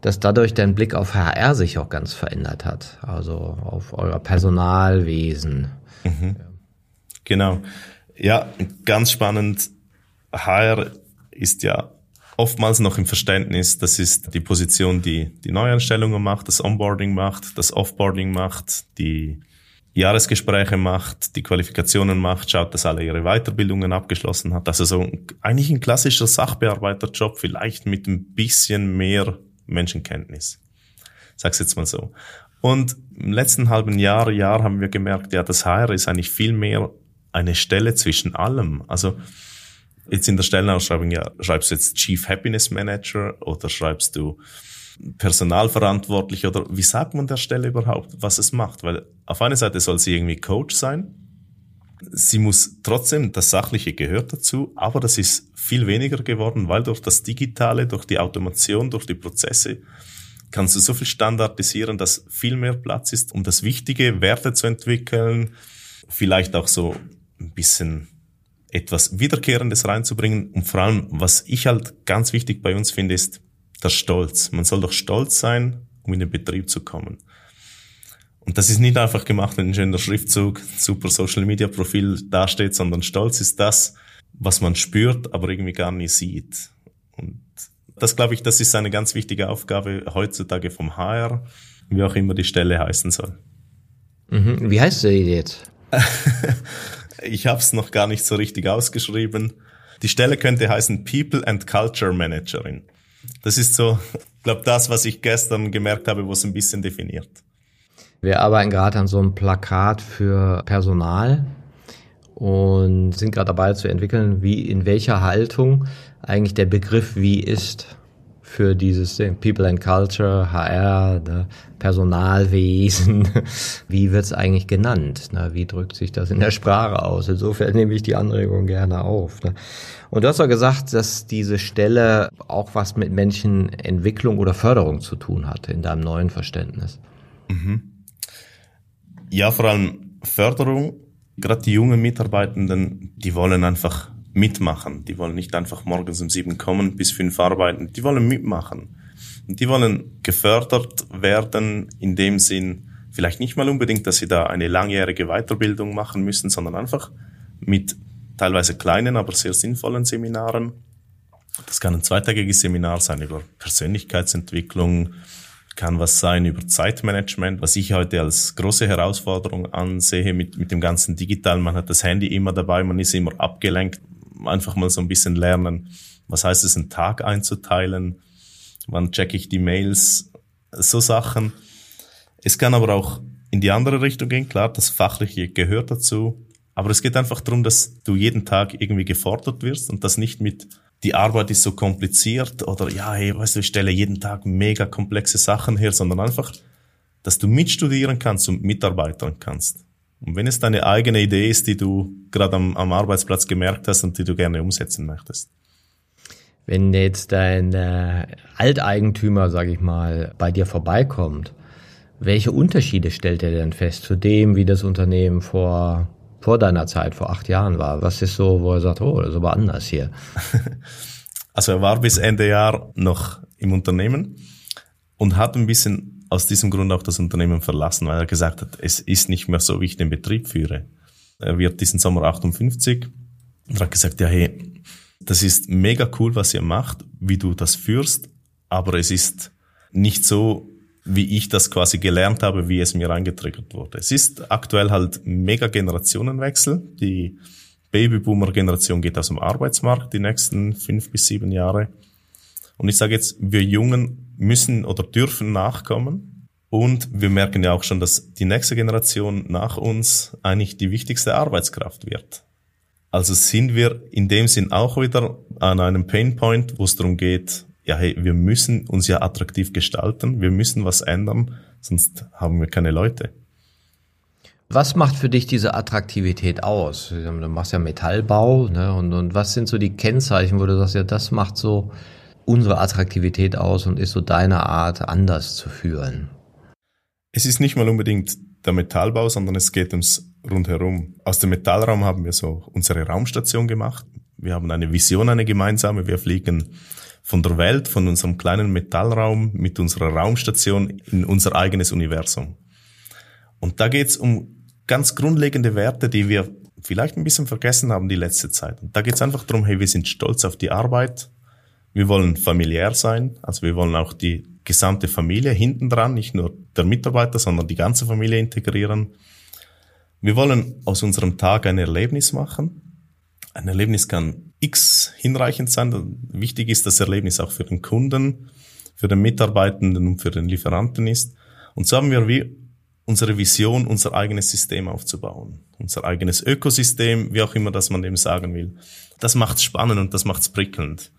dass dadurch dein Blick auf HR sich auch ganz verändert hat. Also auf euer Personalwesen. Mhm. Genau. Ja, ganz spannend. HR ist ja oftmals noch im Verständnis, das ist die Position, die die Neuanstellungen macht, das Onboarding macht, das Offboarding macht, die Jahresgespräche macht, die Qualifikationen macht, schaut, dass alle ihre Weiterbildungen abgeschlossen hat. Also so eigentlich ein klassischer Sachbearbeiterjob, vielleicht mit ein bisschen mehr Menschenkenntnis. Sag's jetzt mal so. Und im letzten halben Jahr, Jahr haben wir gemerkt, ja, das HR ist eigentlich viel mehr eine Stelle zwischen allem. Also jetzt in der Stellenausschreibung, ja, schreibst du jetzt Chief Happiness Manager oder schreibst du Personalverantwortlich oder wie sagt man der Stelle überhaupt, was es macht? Weil auf einer Seite soll sie irgendwie Coach sein, Sie muss trotzdem, das Sachliche gehört dazu, aber das ist viel weniger geworden, weil durch das Digitale, durch die Automation, durch die Prozesse kannst du so viel standardisieren, dass viel mehr Platz ist, um das Wichtige, Werte zu entwickeln, vielleicht auch so ein bisschen etwas Wiederkehrendes reinzubringen. Und vor allem, was ich halt ganz wichtig bei uns finde, ist der Stolz. Man soll doch stolz sein, um in den Betrieb zu kommen. Und das ist nicht einfach gemacht, wenn ein schöner Schriftzug, super Social Media Profil dasteht, sondern Stolz ist das, was man spürt, aber irgendwie gar nicht sieht. Und das glaube ich, das ist eine ganz wichtige Aufgabe heutzutage vom HR, wie auch immer die Stelle heißen soll. Mhm. Wie heißt sie jetzt? [laughs] ich habe es noch gar nicht so richtig ausgeschrieben. Die Stelle könnte heißen People and Culture Managerin. Das ist so, glaube das, was ich gestern gemerkt habe, wo es ein bisschen definiert. Wir arbeiten gerade an so einem Plakat für Personal und sind gerade dabei zu entwickeln, wie in welcher Haltung eigentlich der Begriff wie ist für dieses People and Culture, HR, ne, Personalwesen. [laughs] Wie wird's eigentlich genannt? Ne? Wie drückt sich das in der Sprache aus? Insofern nehme ich die Anregung gerne auf. Ne? Und du hast doch gesagt, dass diese Stelle auch was mit Menschenentwicklung oder Förderung zu tun hat in deinem neuen Verständnis. Mhm. Ja, vor allem Förderung. Gerade die jungen Mitarbeitenden, die wollen einfach mitmachen. Die wollen nicht einfach morgens um sieben kommen, bis fünf arbeiten. Die wollen mitmachen. Und die wollen gefördert werden in dem Sinn, vielleicht nicht mal unbedingt, dass sie da eine langjährige Weiterbildung machen müssen, sondern einfach mit teilweise kleinen, aber sehr sinnvollen Seminaren. Das kann ein zweitägiges Seminar sein über Persönlichkeitsentwicklung, kann was sein über Zeitmanagement, was ich heute als große Herausforderung ansehe mit, mit dem ganzen Digitalen. Man hat das Handy immer dabei, man ist immer abgelenkt. Einfach mal so ein bisschen lernen, was heißt es, einen Tag einzuteilen, wann checke ich die Mails, so Sachen. Es kann aber auch in die andere Richtung gehen, klar, das Fachliche gehört dazu, aber es geht einfach darum, dass du jeden Tag irgendwie gefordert wirst und das nicht mit die Arbeit ist so kompliziert oder ja, hey, weißt du, ich stelle jeden Tag mega komplexe Sachen her, sondern einfach, dass du mitstudieren kannst und mitarbeiten kannst. Und wenn es deine eigene Idee ist, die du gerade am, am Arbeitsplatz gemerkt hast und die du gerne umsetzen möchtest. Wenn jetzt dein äh, Alteigentümer, sage ich mal, bei dir vorbeikommt, welche Unterschiede stellt er denn fest zu dem, wie das Unternehmen vor vor deiner Zeit, vor acht Jahren war? Was ist so, wo er sagt, oh, das aber anders hier? [laughs] Also er war bis Ende Jahr noch im Unternehmen und hat ein bisschen aus diesem Grund auch das Unternehmen verlassen, weil er gesagt hat, es ist nicht mehr so, wie ich den Betrieb führe. Er wird diesen Sommer 58 und hat gesagt, ja, hey, das ist mega cool, was ihr macht, wie du das führst, aber es ist nicht so, wie ich das quasi gelernt habe, wie es mir eingetriggert wurde. Es ist aktuell halt mega Generationenwechsel. Die Babyboomer-Generation geht aus dem Arbeitsmarkt die nächsten fünf bis sieben Jahre. Und ich sage jetzt, wir Jungen müssen oder dürfen nachkommen. Und wir merken ja auch schon, dass die nächste Generation nach uns eigentlich die wichtigste Arbeitskraft wird. Also sind wir in dem Sinn auch wieder an einem Painpoint, wo es darum geht, ja, hey, wir müssen uns ja attraktiv gestalten, wir müssen was ändern, sonst haben wir keine Leute. Was macht für dich diese Attraktivität aus? Du machst ja Metallbau, ne? Und, und was sind so die Kennzeichen, wo du sagst, ja, das macht so unsere Attraktivität aus und ist so deine Art, anders zu führen? Es ist nicht mal unbedingt der Metallbau, sondern es geht ums rundherum. Aus dem Metallraum haben wir so unsere Raumstation gemacht. Wir haben eine Vision, eine gemeinsame. Wir fliegen von der Welt, von unserem kleinen Metallraum mit unserer Raumstation in unser eigenes Universum. Und da geht's um ganz grundlegende Werte, die wir vielleicht ein bisschen vergessen haben die letzte Zeit. Und da geht's einfach darum, hey, wir sind stolz auf die Arbeit, wir wollen familiär sein, also wir wollen auch die gesamte Familie hinten dran, nicht nur der Mitarbeiter, sondern die ganze Familie integrieren. Wir wollen aus unserem Tag ein Erlebnis machen. Ein Erlebnis kann X hinreichend sein. Wichtig ist das Erlebnis auch für den Kunden, für den Mitarbeitenden und für den Lieferanten ist. Und so haben wir wie unsere Vision, unser eigenes System aufzubauen. Unser eigenes Ökosystem, wie auch immer das man dem sagen will. Das macht's spannend und das macht's prickelnd.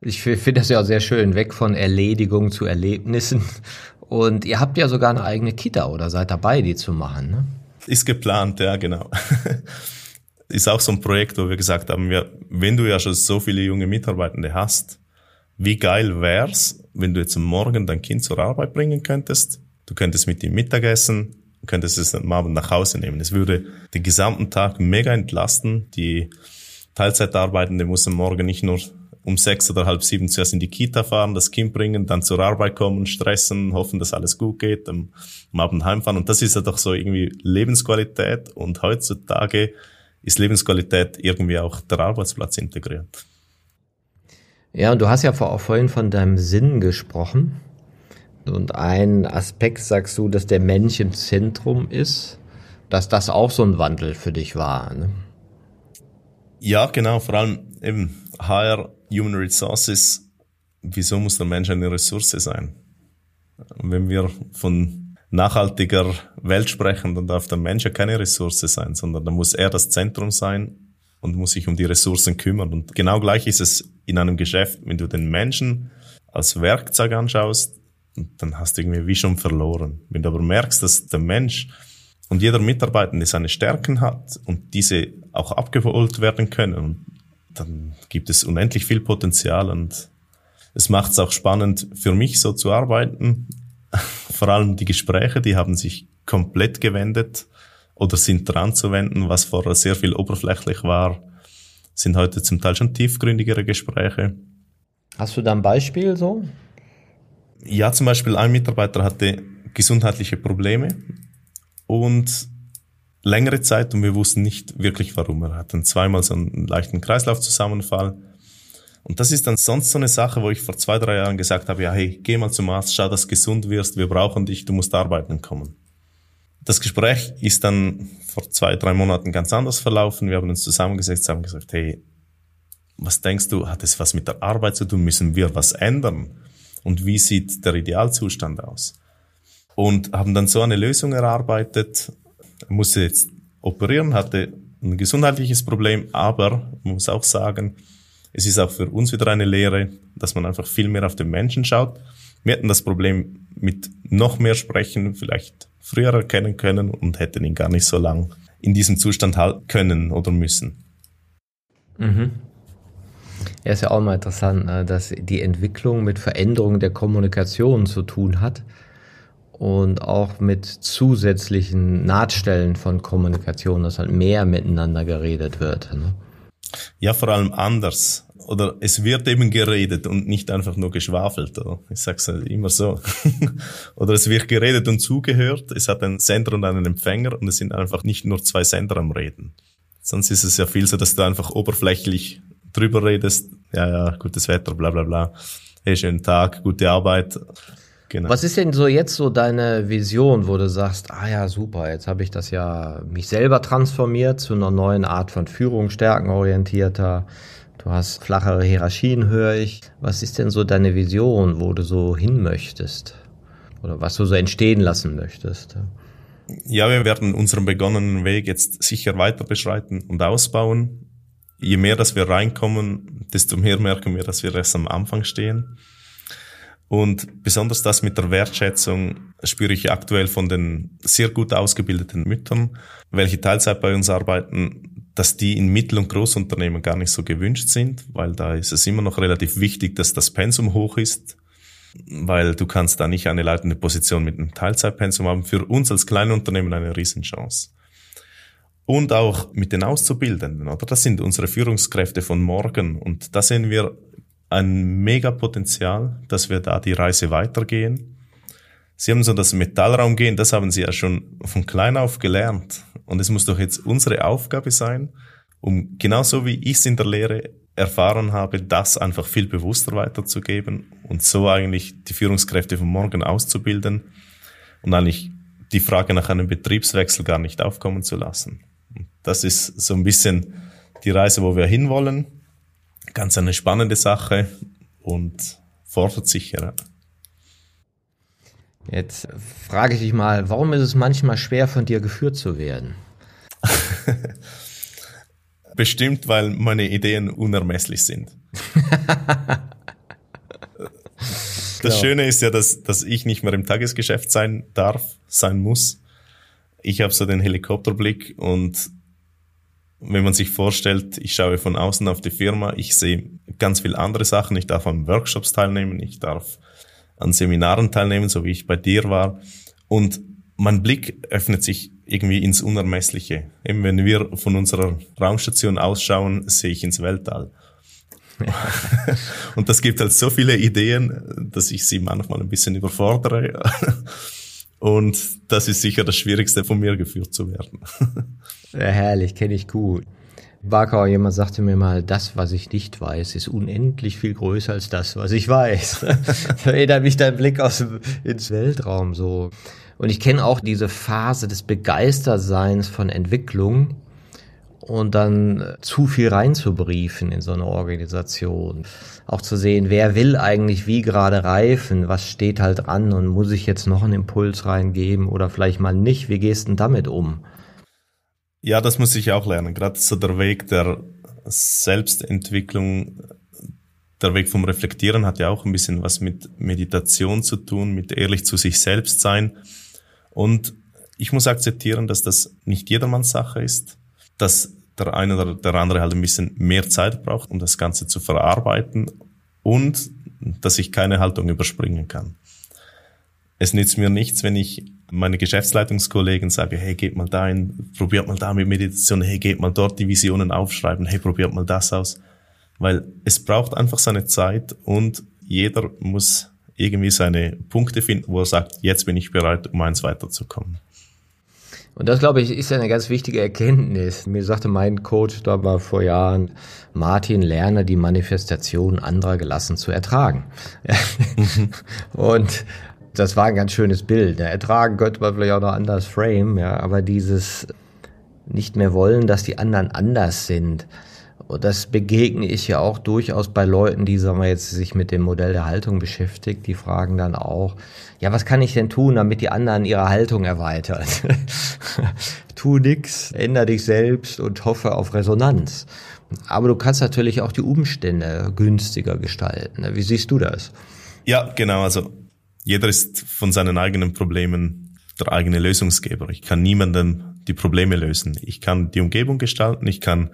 Ich finde das ja sehr schön, weg von Erledigung zu Erlebnissen. Und ihr habt ja sogar eine eigene Kita oder seid dabei, die zu machen, ne? Ist geplant, ja, genau. [laughs] ist auch so ein Projekt, wo wir gesagt haben, wir, wenn du ja schon so viele junge Mitarbeitende hast, wie geil wär's, wenn du jetzt morgen dein Kind zur Arbeit bringen könntest? Du könntest mit ihm Mittagessen, könntest es am Abend nach Hause nehmen. Es würde den gesamten Tag mega entlasten. Die Teilzeitarbeitende muss am Morgen nicht nur um sechs oder halb sieben zuerst in die Kita fahren, das Kind bringen, dann zur Arbeit kommen, stressen, hoffen, dass alles gut geht, am, am Abend heimfahren. Und das ist ja doch so irgendwie Lebensqualität. Und heutzutage ist Lebensqualität irgendwie auch der Arbeitsplatz integriert. Ja, und du hast ja auch vorhin von deinem Sinn gesprochen. Und ein Aspekt sagst du, dass der Mensch im Zentrum ist, dass das auch so ein Wandel für dich war. Ne? Ja, genau, vor allem eben HR, Human Resources, wieso muss der Mensch eine Ressource sein? Wenn wir von nachhaltiger Welt sprechen, dann darf der Mensch ja keine Ressource sein, sondern dann muss er das Zentrum sein und muss sich um die Ressourcen kümmern. Und genau gleich ist es in einem Geschäft, wenn du den Menschen als Werkzeug anschaust, dann hast du irgendwie wie schon verloren. Wenn du aber merkst, dass der Mensch und jeder Mitarbeitende seine Stärken hat und diese auch abgeholt werden können, dann gibt es unendlich viel Potenzial und es macht es auch spannend für mich so zu arbeiten. Vor allem die Gespräche, die haben sich komplett gewendet oder sind dran zu wenden, was vorher sehr viel oberflächlich war, sind heute zum Teil schon tiefgründigere Gespräche. Hast du da ein Beispiel so? Ja, zum Beispiel ein Mitarbeiter hatte gesundheitliche Probleme und längere Zeit und wir wussten nicht wirklich warum. Er hatte zweimal so einen leichten Kreislaufzusammenfall. Und das ist dann sonst so eine Sache, wo ich vor zwei, drei Jahren gesagt habe, ja, hey, geh mal zum Arzt, schau, dass du gesund wirst, wir brauchen dich, du musst arbeiten kommen. Das Gespräch ist dann vor zwei, drei Monaten ganz anders verlaufen. Wir haben uns zusammengesetzt, haben gesagt, hey, was denkst du, hat es was mit der Arbeit zu tun? Müssen wir was ändern? Und wie sieht der Idealzustand aus? Und haben dann so eine Lösung erarbeitet, er musste jetzt operieren, hatte ein gesundheitliches Problem, aber man muss auch sagen, es ist auch für uns wieder eine Lehre, dass man einfach viel mehr auf den Menschen schaut. Wir hätten das Problem mit noch mehr Sprechen vielleicht früher erkennen können und hätten ihn gar nicht so lang in diesem Zustand halten können oder müssen. Mhm. Ja, ist ja auch mal interessant, ne, dass die Entwicklung mit Veränderungen der Kommunikation zu tun hat und auch mit zusätzlichen Nahtstellen von Kommunikation, dass halt mehr miteinander geredet wird. Ne? Ja, vor allem anders. Oder es wird eben geredet und nicht einfach nur geschwafelt. Oder? Ich sag's immer so. [laughs] oder es wird geredet und zugehört. Es hat einen Sender und einen Empfänger und es sind einfach nicht nur zwei Sender am Reden. Sonst ist es ja viel so, dass du einfach oberflächlich drüber redest. Ja, ja, gutes Wetter, bla bla bla. Hey, schönen Tag, gute Arbeit. Genau. Was ist denn so jetzt so deine Vision, wo du sagst, ah ja, super, jetzt habe ich das ja mich selber transformiert zu einer neuen Art von Führung, stärkenorientierter. Du hast flachere Hierarchien, höre ich. Was ist denn so deine Vision, wo du so hin möchtest? Oder was du so entstehen lassen möchtest? Ja, wir werden unseren begonnenen Weg jetzt sicher weiter beschreiten und ausbauen. Je mehr, dass wir reinkommen, desto mehr merken wir, dass wir erst am Anfang stehen. Und besonders das mit der Wertschätzung spüre ich aktuell von den sehr gut ausgebildeten Müttern, welche Teilzeit bei uns arbeiten, dass die in Mittel- und Großunternehmen gar nicht so gewünscht sind, weil da ist es immer noch relativ wichtig, dass das Pensum hoch ist, weil du kannst da nicht eine leitende Position mit einem Teilzeitpensum haben. Für uns als Kleinunternehmen eine Riesenchance. Und auch mit den Auszubildenden, oder? Das sind unsere Führungskräfte von morgen. Und da sehen wir ein mega Potenzial, dass wir da die Reise weitergehen. Sie haben so das Metallraum gehen, das haben Sie ja schon von klein auf gelernt. Und es muss doch jetzt unsere Aufgabe sein, um genauso wie ich es in der Lehre erfahren habe, das einfach viel bewusster weiterzugeben und so eigentlich die Führungskräfte von morgen auszubilden und eigentlich die Frage nach einem Betriebswechsel gar nicht aufkommen zu lassen. Das ist so ein bisschen die Reise, wo wir hinwollen ganz eine spannende Sache und fordert sicher. Jetzt frage ich dich mal, warum ist es manchmal schwer, von dir geführt zu werden? [laughs] Bestimmt, weil meine Ideen unermesslich sind. [laughs] das Schöne ist ja, dass, dass ich nicht mehr im Tagesgeschäft sein darf, sein muss. ich habe so den Helikopterblick und wenn man sich vorstellt, ich schaue von außen auf die Firma, ich sehe ganz viel andere Sachen, ich darf an Workshops teilnehmen, ich darf an Seminaren teilnehmen, so wie ich bei dir war. Und mein Blick öffnet sich irgendwie ins Unermessliche. Eben wenn wir von unserer Raumstation ausschauen, sehe ich ins Weltall. [laughs] und das gibt halt so viele Ideen, dass ich sie manchmal ein bisschen überfordere. und das ist sicher das Schwierigste, von mir geführt zu werden. ja, herrlich, kenne ich gut. Barkau, jemand sagte mir mal, das, was ich nicht weiß, ist unendlich viel größer als das, was ich weiß. [laughs] da erinnert mich dein Blick aus, ins Weltraum so. Und ich kenne auch diese Phase des Begeistertseins von Entwicklung und dann zu viel reinzubriefen in so eine Organisation. Auch zu sehen, wer will eigentlich wie gerade reifen, was steht halt an und muss ich jetzt noch einen Impuls reingeben oder vielleicht mal nicht, wie gehst du denn damit um? Ja, das muss ich auch lernen. Gerade so der Weg der Selbstentwicklung, der Weg vom Reflektieren hat ja auch ein bisschen was mit Meditation zu tun, mit ehrlich zu sich selbst sein. Und ich muss akzeptieren, dass das nicht jedermanns Sache ist, dass der eine oder der andere halt ein bisschen mehr Zeit braucht, um das Ganze zu verarbeiten und dass ich keine Haltung überspringen kann. Es nützt mir nichts, wenn ich meine Geschäftsleitungskollegen sage, hey, geht mal dahin, probiert mal da mit Meditation, hey, geht mal dort die Visionen aufschreiben, hey, probiert mal das aus. Weil es braucht einfach seine Zeit und jeder muss irgendwie seine Punkte finden, wo er sagt, jetzt bin ich bereit, um eins weiterzukommen. Und das, glaube ich, ist eine ganz wichtige Erkenntnis. Mir sagte mein Coach da war vor Jahren, Martin, lerne die Manifestation anderer gelassen zu ertragen. [laughs] Und das war ein ganz schönes Bild. Ja, ertragen könnte man vielleicht auch noch anders frame, ja, aber dieses nicht mehr wollen, dass die anderen anders sind. Und das begegne ich ja auch durchaus bei Leuten, die, sagen wir jetzt, sich mit dem Modell der Haltung beschäftigt. Die fragen dann auch, ja, was kann ich denn tun, damit die anderen ihre Haltung erweitern? [laughs] tu nix, änder dich selbst und hoffe auf Resonanz. Aber du kannst natürlich auch die Umstände günstiger gestalten. Wie siehst du das? Ja, genau. Also jeder ist von seinen eigenen Problemen der eigene Lösungsgeber. Ich kann niemandem die Probleme lösen. Ich kann die Umgebung gestalten, ich kann,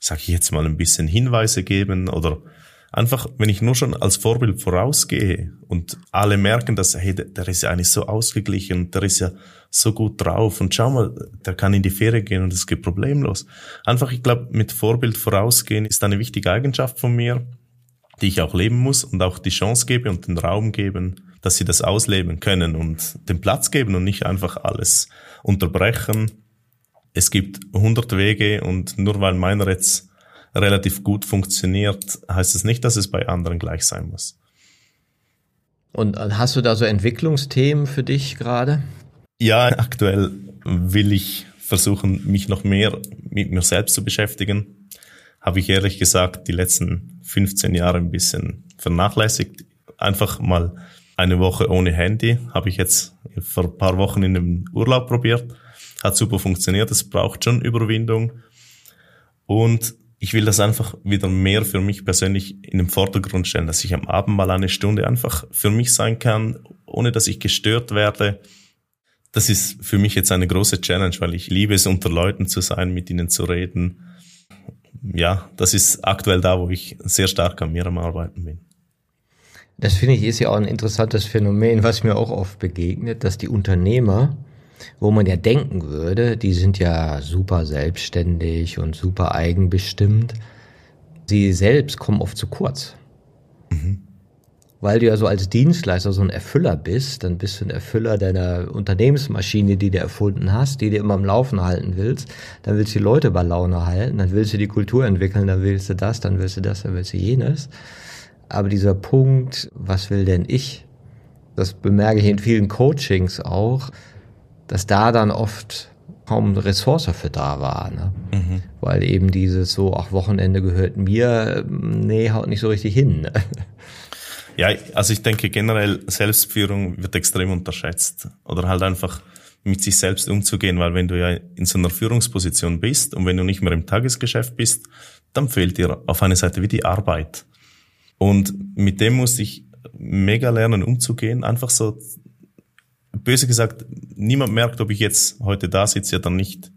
sage ich jetzt mal, ein bisschen Hinweise geben oder einfach, wenn ich nur schon als Vorbild vorausgehe und alle merken, dass, hey, der ist ja eigentlich so ausgeglichen, der ist ja so gut drauf und schau mal, der kann in die Ferien gehen und es geht problemlos. Einfach, ich glaube, mit Vorbild vorausgehen ist eine wichtige Eigenschaft von mir, die ich auch leben muss und auch die Chance gebe und den Raum geben, dass sie das ausleben können und den Platz geben und nicht einfach alles unterbrechen. Es gibt hundert Wege und nur weil meiner jetzt relativ gut funktioniert, heißt es nicht, dass es bei anderen gleich sein muss. Und hast du da so Entwicklungsthemen für dich gerade? Ja, aktuell will ich versuchen, mich noch mehr mit mir selbst zu beschäftigen. Habe ich ehrlich gesagt die letzten 15 Jahre ein bisschen vernachlässigt. Einfach mal eine Woche ohne Handy. Habe ich jetzt vor ein paar Wochen in einem Urlaub probiert. Hat super funktioniert. Es braucht schon Überwindung. Und ich will das einfach wieder mehr für mich persönlich in den Vordergrund stellen, dass ich am Abend mal eine Stunde einfach für mich sein kann, ohne dass ich gestört werde. Das ist für mich jetzt eine große Challenge, weil ich liebe es, unter Leuten zu sein, mit ihnen zu reden. Ja, das ist aktuell da, wo ich sehr stark an mir am Arbeiten bin. Das finde ich ist ja auch ein interessantes Phänomen, was mir auch oft begegnet, dass die Unternehmer, wo man ja denken würde, die sind ja super selbstständig und super eigenbestimmt, sie selbst kommen oft zu kurz. Mhm. Weil du ja so als Dienstleister so ein Erfüller bist, dann bist du ein Erfüller deiner Unternehmensmaschine, die du erfunden hast, die du immer am Laufen halten willst. Dann willst du die Leute bei Laune halten, dann willst du die Kultur entwickeln, dann willst du das, dann willst du das, dann willst du jenes. Aber dieser Punkt, was will denn ich? Das bemerke ich in vielen Coachings auch, dass da dann oft kaum eine Ressource für da war. Ne? Mhm. Weil eben dieses so, ach, Wochenende gehört mir, nee, haut nicht so richtig hin. Ne? Ja, also ich denke generell, Selbstführung wird extrem unterschätzt. Oder halt einfach mit sich selbst umzugehen, weil wenn du ja in so einer Führungsposition bist und wenn du nicht mehr im Tagesgeschäft bist, dann fehlt dir auf einer Seite wie die Arbeit. Und mit dem musste ich mega lernen umzugehen, einfach so böse gesagt, niemand merkt, ob ich jetzt heute da sitze oder nicht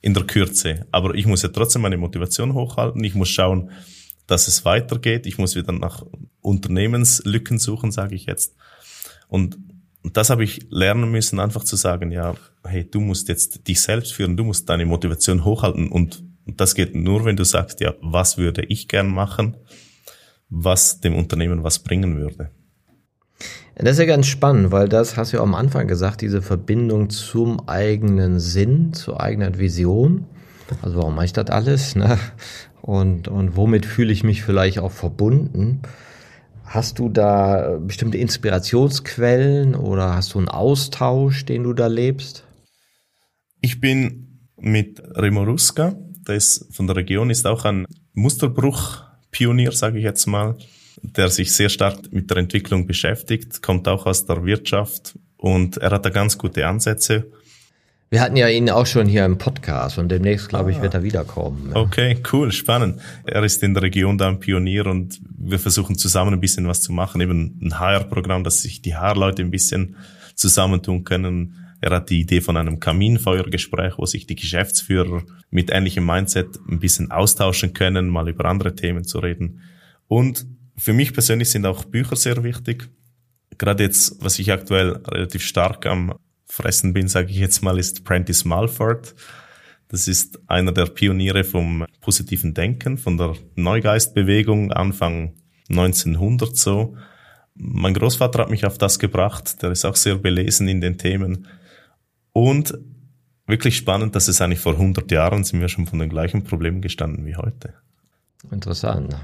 in der Kürze. Aber ich muss ja trotzdem meine Motivation hochhalten. Ich muss schauen, dass es weitergeht. Ich muss wieder nach Unternehmenslücken suchen, sage ich jetzt. Und das habe ich lernen müssen, einfach zu sagen, ja, hey, du musst jetzt dich selbst führen, du musst deine Motivation hochhalten und das geht nur, wenn du sagst, ja, was würde ich gern machen, was dem Unternehmen was bringen würde. Das ist ja ganz spannend, weil das hast du ja am Anfang gesagt, diese Verbindung zum eigenen Sinn, zur eigenen Vision. Also warum mache ich das alles? Ne? Und, und womit fühle ich mich vielleicht auch verbunden? Hast du da bestimmte Inspirationsquellen oder hast du einen Austausch, den du da lebst? Ich bin mit Remo Ruska, der ist von der Region, ist auch ein Musterbruch-Pionier, sage ich jetzt mal der sich sehr stark mit der Entwicklung beschäftigt, kommt auch aus der Wirtschaft und er hat da ganz gute Ansätze. Wir hatten ja ihn auch schon hier im Podcast und demnächst, glaube ich, ah. wird er wiederkommen. Ja. Okay, cool, spannend. Er ist in der Region da ein Pionier und wir versuchen zusammen ein bisschen was zu machen, eben ein HR-Programm, dass sich die HR-Leute ein bisschen zusammentun können. Er hat die Idee von einem Kaminfeuergespräch, wo sich die Geschäftsführer mit ähnlichem Mindset ein bisschen austauschen können, mal über andere Themen zu reden. Und für mich persönlich sind auch Bücher sehr wichtig. Gerade jetzt, was ich aktuell relativ stark am Fressen bin, sage ich jetzt mal, ist Prentice Malford. Das ist einer der Pioniere vom positiven Denken, von der Neugeistbewegung Anfang 1900 so. Mein Großvater hat mich auf das gebracht. Der ist auch sehr belesen in den Themen. Und wirklich spannend, dass es eigentlich vor 100 Jahren sind wir schon von den gleichen Problemen gestanden wie heute. Interessant.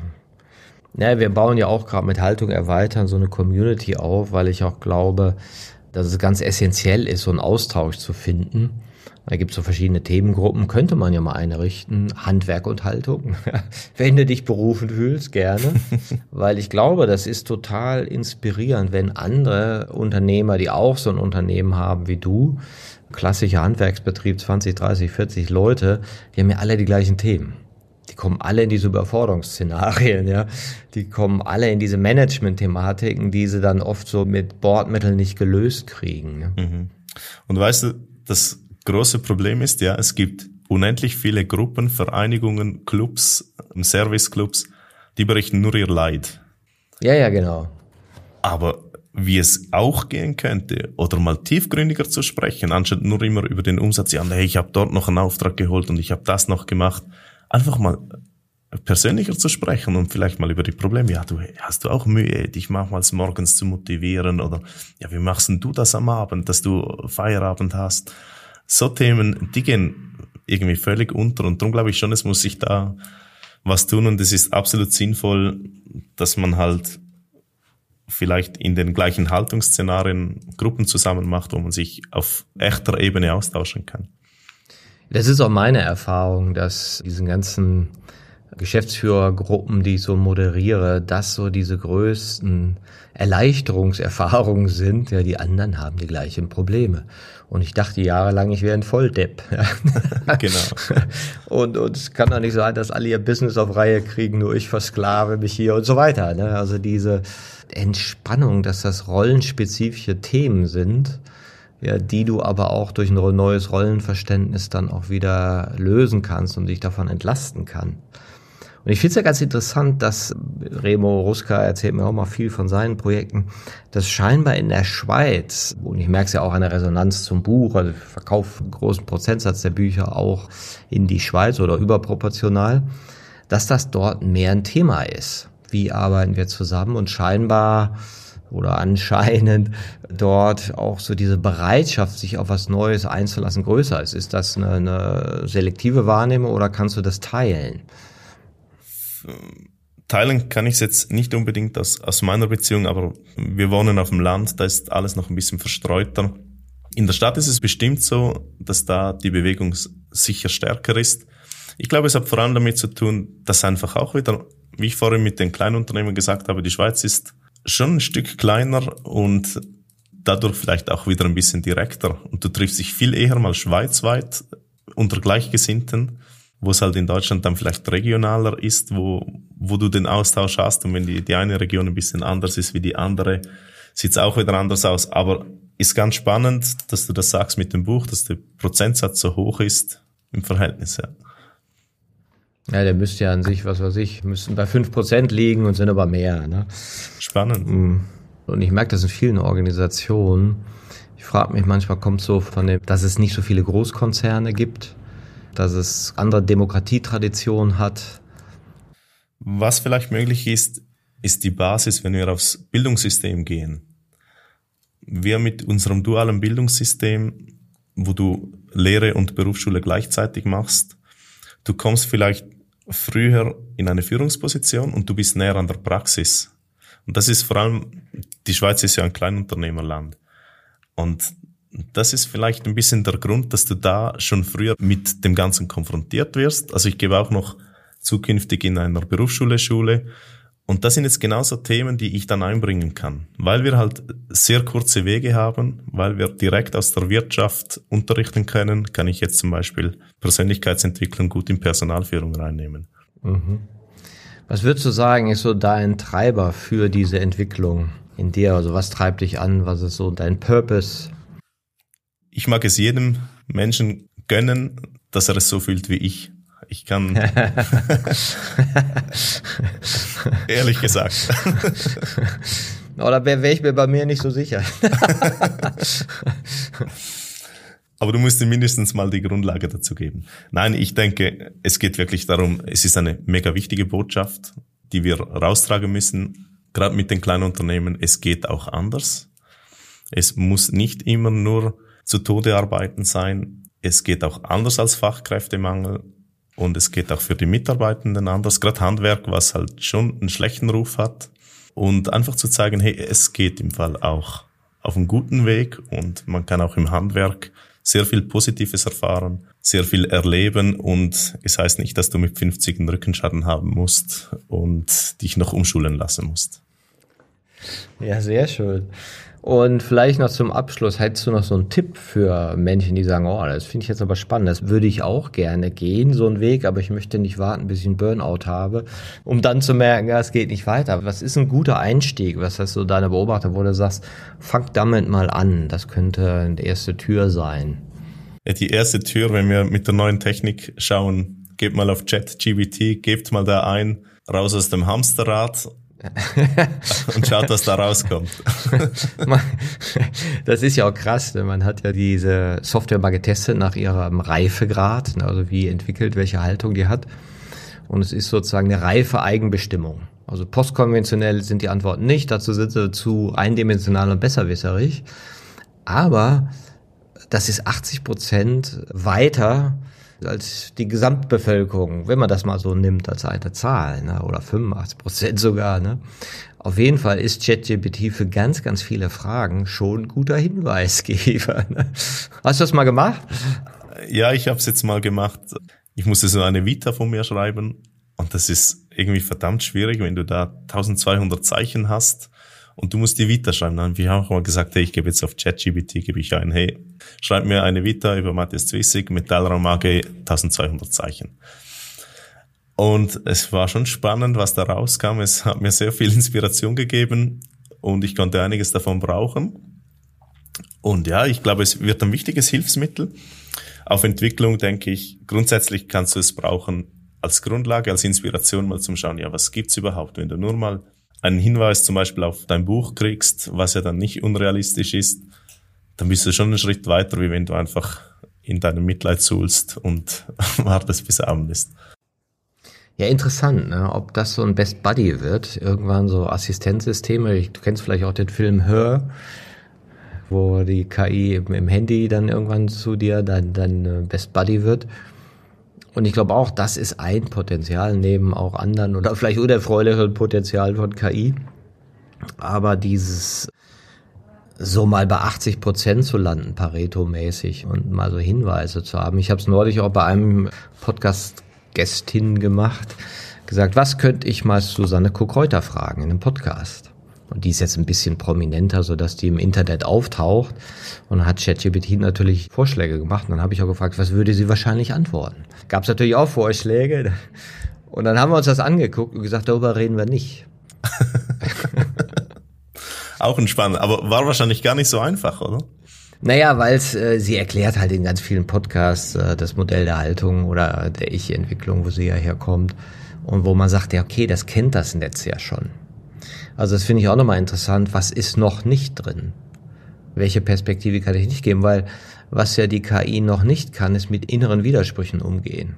Ja, wir bauen ja auch gerade mit Haltung erweitern so eine Community auf, weil ich auch glaube, dass es ganz essentiell ist, so einen Austausch zu finden. Da gibt es so verschiedene Themengruppen, könnte man ja mal einrichten. Handwerk und Haltung. [laughs] wenn du dich berufen fühlst, gerne. [laughs] Weil ich glaube, das ist total inspirierend, wenn andere Unternehmer, die auch so ein Unternehmen haben wie du, klassischer Handwerksbetrieb, 20, 30, 40 Leute, die haben ja alle die gleichen Themen die kommen alle in diese Überforderungsszenarien, ja. Die kommen alle in diese Management-Thematiken, die sie dann oft so mit Bordmitteln nicht gelöst kriegen. Ne? Mhm. Und weißt du, das große Problem ist ja, es gibt unendlich viele Gruppen, Vereinigungen, Clubs, Serviceclubs, die berichten nur ihr Leid. Ja, ja, genau. Aber wie es auch gehen könnte, oder mal tiefgründiger zu sprechen, anstatt nur immer über den Umsatz, ja, hey, ich habe dort noch einen Auftrag geholt und ich habe das noch gemacht einfach mal persönlicher zu sprechen und vielleicht mal über die Probleme. Ja, du hast du auch Mühe, dich manchmal morgens zu motivieren oder ja, wie machst denn du das am Abend, dass du Feierabend hast? So Themen, die gehen irgendwie völlig unter und darum glaube ich schon, es muss sich da was tun und es ist absolut sinnvoll, dass man halt vielleicht in den gleichen Haltungsszenarien Gruppen zusammen macht, wo man sich auf echter Ebene austauschen kann. Das ist auch meine Erfahrung, dass diesen ganzen Geschäftsführergruppen, die ich so moderiere, das so diese größten Erleichterungserfahrungen sind. Ja, die anderen haben die gleichen Probleme. Und ich dachte jahrelang, ich wäre ein Volldepp. [laughs] genau. Und, und es kann doch nicht sein, dass alle ihr Business auf Reihe kriegen, nur ich versklave mich hier und so weiter. Ne? Also diese Entspannung, dass das rollenspezifische Themen sind, ja, die du aber auch durch ein neues Rollenverständnis dann auch wieder lösen kannst und dich davon entlasten kann. Und ich finde es ja ganz interessant, dass Remo Ruska erzählt mir auch mal viel von seinen Projekten, dass scheinbar in der Schweiz, und ich merke es ja auch an der Resonanz zum Buch, also ich verkaufe einen großen Prozentsatz der Bücher auch in die Schweiz oder überproportional, dass das dort mehr ein Thema ist. Wie arbeiten wir zusammen? Und scheinbar oder anscheinend dort auch so diese Bereitschaft, sich auf was Neues einzulassen, größer ist. Ist das eine, eine selektive Wahrnehmung oder kannst du das teilen? Teilen kann ich es jetzt nicht unbedingt aus, aus meiner Beziehung, aber wir wohnen auf dem Land, da ist alles noch ein bisschen verstreuter. In der Stadt ist es bestimmt so, dass da die Bewegung sicher stärker ist. Ich glaube, es hat vor allem damit zu tun, dass einfach auch wieder, wie ich vorhin mit den Kleinunternehmen gesagt habe, die Schweiz ist schon ein Stück kleiner und dadurch vielleicht auch wieder ein bisschen direkter. Und du triffst dich viel eher mal schweizweit unter Gleichgesinnten, wo es halt in Deutschland dann vielleicht regionaler ist, wo, wo du den Austausch hast. Und wenn die, die eine Region ein bisschen anders ist wie die andere, sieht's auch wieder anders aus. Aber ist ganz spannend, dass du das sagst mit dem Buch, dass der Prozentsatz so hoch ist im Verhältnis. Ja. Ja, der müsste ja an sich, was weiß ich, müssten bei fünf Prozent liegen und sind aber mehr. Ne? Spannend. Mm. Und ich merke das in vielen Organisationen. Ich frage mich manchmal, kommt so von dem, dass es nicht so viele Großkonzerne gibt, dass es andere Demokratietraditionen hat. Was vielleicht möglich ist, ist die Basis, wenn wir aufs Bildungssystem gehen. Wir mit unserem dualen Bildungssystem, wo du Lehre und Berufsschule gleichzeitig machst, du kommst vielleicht früher in eine Führungsposition und du bist näher an der Praxis. Und das ist vor allem, die Schweiz ist ja ein Kleinunternehmerland. Und das ist vielleicht ein bisschen der Grund, dass du da schon früher mit dem Ganzen konfrontiert wirst. Also ich gebe auch noch zukünftig in einer Berufsschule Schule. Und das sind jetzt genauso Themen, die ich dann einbringen kann, weil wir halt sehr kurze Wege haben, weil wir direkt aus der Wirtschaft unterrichten können, kann ich jetzt zum Beispiel Persönlichkeitsentwicklung gut in Personalführung reinnehmen. Mhm. Was würdest du sagen, ist so dein Treiber für diese Entwicklung in dir? Also was treibt dich an? Was ist so dein Purpose? Ich mag es jedem Menschen gönnen, dass er es so fühlt wie ich. Ich kann. [laughs] ehrlich gesagt. Oder wäre wär ich mir bei mir nicht so sicher. [laughs] Aber du musst dir mindestens mal die Grundlage dazu geben. Nein, ich denke, es geht wirklich darum, es ist eine mega wichtige Botschaft, die wir raustragen müssen, gerade mit den kleinen Unternehmen. Es geht auch anders. Es muss nicht immer nur zu Tode arbeiten sein. Es geht auch anders als Fachkräftemangel. Und es geht auch für die Mitarbeitenden anders, gerade Handwerk, was halt schon einen schlechten Ruf hat. Und einfach zu zeigen, hey, es geht im Fall auch auf einem guten Weg und man kann auch im Handwerk sehr viel Positives erfahren, sehr viel erleben und es heißt nicht, dass du mit 50 einen Rückenschaden haben musst und dich noch umschulen lassen musst. Ja, sehr schön. Und vielleicht noch zum Abschluss, hättest du noch so einen Tipp für Menschen, die sagen, oh, das finde ich jetzt aber spannend, das würde ich auch gerne gehen, so einen Weg, aber ich möchte nicht warten, bis ich einen Burnout habe, um dann zu merken, ja, es geht nicht weiter. Was ist ein guter Einstieg? Was hast du deine Beobachtung, wo du sagst, fang damit mal an, das könnte eine erste Tür sein? Die erste Tür, wenn wir mit der neuen Technik schauen, gebt mal auf ChatGBT, gebt mal da ein, raus aus dem Hamsterrad [laughs] und schaut, was da rauskommt. [laughs] das ist ja auch krass. Ne? Man hat ja diese Software mal getestet nach ihrem Reifegrad, ne? also wie entwickelt, welche Haltung die hat. Und es ist sozusagen eine reife Eigenbestimmung. Also postkonventionell sind die Antworten nicht, dazu sind sie zu eindimensional und besserwisserig. Aber das ist 80 Prozent weiter als die Gesamtbevölkerung, wenn man das mal so nimmt als eine Zahl, ne? oder 85 Prozent sogar. Ne? Auf jeden Fall ist ChatGPT für ganz, ganz viele Fragen schon guter Hinweisgeber. Ne? Hast du das mal gemacht? Ja, ich habe es jetzt mal gemacht. Ich musste so eine Vita von mir schreiben und das ist irgendwie verdammt schwierig, wenn du da 1200 Zeichen hast und du musst die Vita schreiben. Dann haben wir auch mal gesagt, hey, ich gebe jetzt auf ChatGPT, gebe ich ein, hey, schreib mir eine Vita über Matthias Zwissig, Metallraum AG, 1200 Zeichen. Und es war schon spannend, was da rauskam. Es hat mir sehr viel Inspiration gegeben und ich konnte einiges davon brauchen. Und ja, ich glaube, es wird ein wichtiges Hilfsmittel. Auf Entwicklung denke ich, grundsätzlich kannst du es brauchen als Grundlage, als Inspiration mal zum Schauen, ja, was gibt's überhaupt, wenn du nur mal einen Hinweis zum Beispiel auf dein Buch kriegst, was ja dann nicht unrealistisch ist, dann bist du schon einen Schritt weiter, wie wenn du einfach in deinem Mitleid suhlst und [laughs] wartest, bis er Abend ist. Ja, interessant, ne? ob das so ein Best Buddy wird. Irgendwann so Assistenzsysteme. Du kennst vielleicht auch den Film Her, wo die KI im Handy dann irgendwann zu dir dein, dein äh, Best Buddy wird. Und ich glaube auch, das ist ein Potenzial neben auch anderen oder [laughs] vielleicht unerfreulichen Potenzial von KI. Aber dieses so mal bei 80 Prozent zu landen, Pareto-mäßig und mal so Hinweise zu haben. Ich habe es neulich auch bei einem Podcast-Gästin gemacht, gesagt, was könnte ich mal Susanne Kuckreuter fragen in einem Podcast? Und die ist jetzt ein bisschen prominenter, so dass die im Internet auftaucht. Und dann hat ChatGPT natürlich Vorschläge gemacht. Und dann habe ich auch gefragt, was würde sie wahrscheinlich antworten? Gab es natürlich auch Vorschläge. Und dann haben wir uns das angeguckt und gesagt, darüber reden wir nicht. [laughs] Auch ein spannend, aber war wahrscheinlich gar nicht so einfach, oder? Naja, weil äh, sie erklärt halt in ganz vielen Podcasts äh, das Modell der Haltung oder der Ich-Entwicklung, wo sie ja herkommt. Und wo man sagt, ja, okay, das kennt das Netz ja schon. Also das finde ich auch nochmal interessant. Was ist noch nicht drin? Welche Perspektive kann ich nicht geben? Weil was ja die KI noch nicht kann, ist mit inneren Widersprüchen umgehen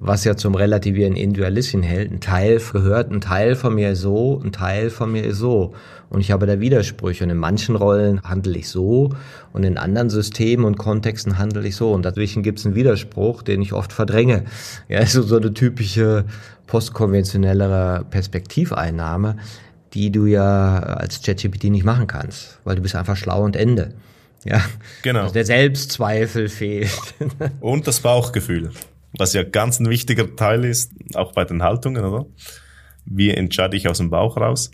was ja zum Relativieren Individualistin hält. Ein Teil gehört, ein Teil von mir ist so, ein Teil von mir ist so. Und ich habe da Widersprüche. Und in manchen Rollen handle ich so und in anderen Systemen und Kontexten handle ich so. Und dazwischen gibt es einen Widerspruch, den ich oft verdränge. Ja, [laughs] also so eine typische postkonventionellere Perspektiveinnahme, die du ja als ChatGPT nicht machen kannst, weil du bist einfach schlau und Ende. Ja, genau. Also der Selbstzweifel fehlt. [laughs] und das Bauchgefühl was ja ganz ein wichtiger Teil ist, auch bei den Haltungen, oder? Wie entscheide ich aus dem Bauch raus?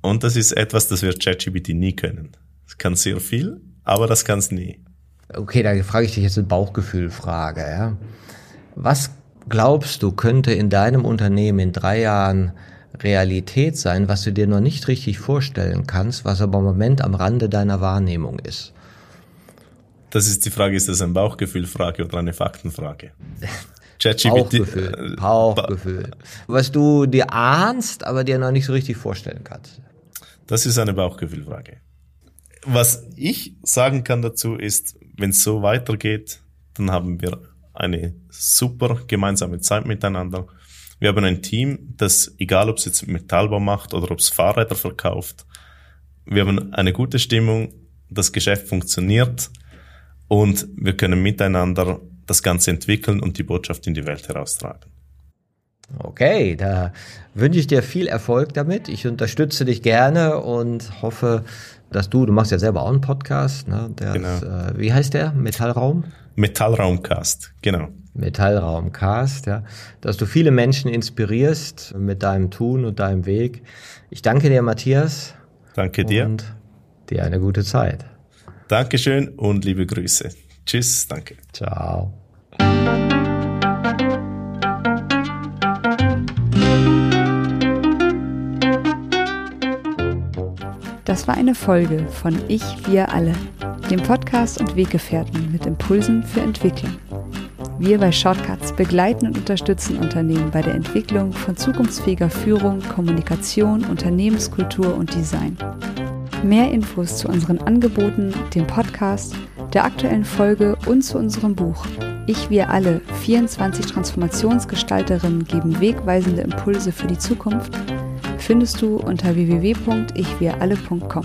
Und das ist etwas, das wird ChatGPT nie können. Es kann sehr viel, aber das kann es nie. Okay, da frage ich dich jetzt eine Bauchgefühlfrage. Ja? Was glaubst du, könnte in deinem Unternehmen in drei Jahren Realität sein, was du dir noch nicht richtig vorstellen kannst, was aber im Moment am Rande deiner Wahrnehmung ist? Das ist die Frage, ist das eine Bauchgefühlfrage oder eine Faktenfrage? [laughs] Bauchgefühl, Bauchgefühl. Was du dir ahnst, aber dir noch nicht so richtig vorstellen kannst. Das ist eine Bauchgefühlfrage. Was ich sagen kann dazu ist, wenn es so weitergeht, dann haben wir eine super gemeinsame Zeit miteinander. Wir haben ein Team, das, egal ob es jetzt Metallbau macht oder ob es Fahrräder verkauft, wir haben eine gute Stimmung, das Geschäft funktioniert und wir können miteinander das Ganze entwickeln und die Botschaft in die Welt heraustragen. Okay, da wünsche ich dir viel Erfolg damit. Ich unterstütze dich gerne und hoffe, dass du, du machst ja selber auch einen Podcast, ne? Der genau. Ist, äh, wie heißt der? Metallraum? Metallraumcast, genau. Metallraumcast, ja. Dass du viele Menschen inspirierst mit deinem Tun und deinem Weg. Ich danke dir, Matthias. Danke dir. Und dir eine gute Zeit. Dankeschön und liebe Grüße. Tschüss, danke. Ciao. Das war eine Folge von Ich, wir alle, dem Podcast und Weggefährten mit Impulsen für Entwicklung. Wir bei Shortcuts begleiten und unterstützen Unternehmen bei der Entwicklung von zukunftsfähiger Führung, Kommunikation, Unternehmenskultur und Design. Mehr Infos zu unseren Angeboten, dem Podcast, der aktuellen Folge und zu unserem Buch Ich, wir alle, 24 Transformationsgestalterinnen geben wegweisende Impulse für die Zukunft, findest du unter www.ichwiralle.com.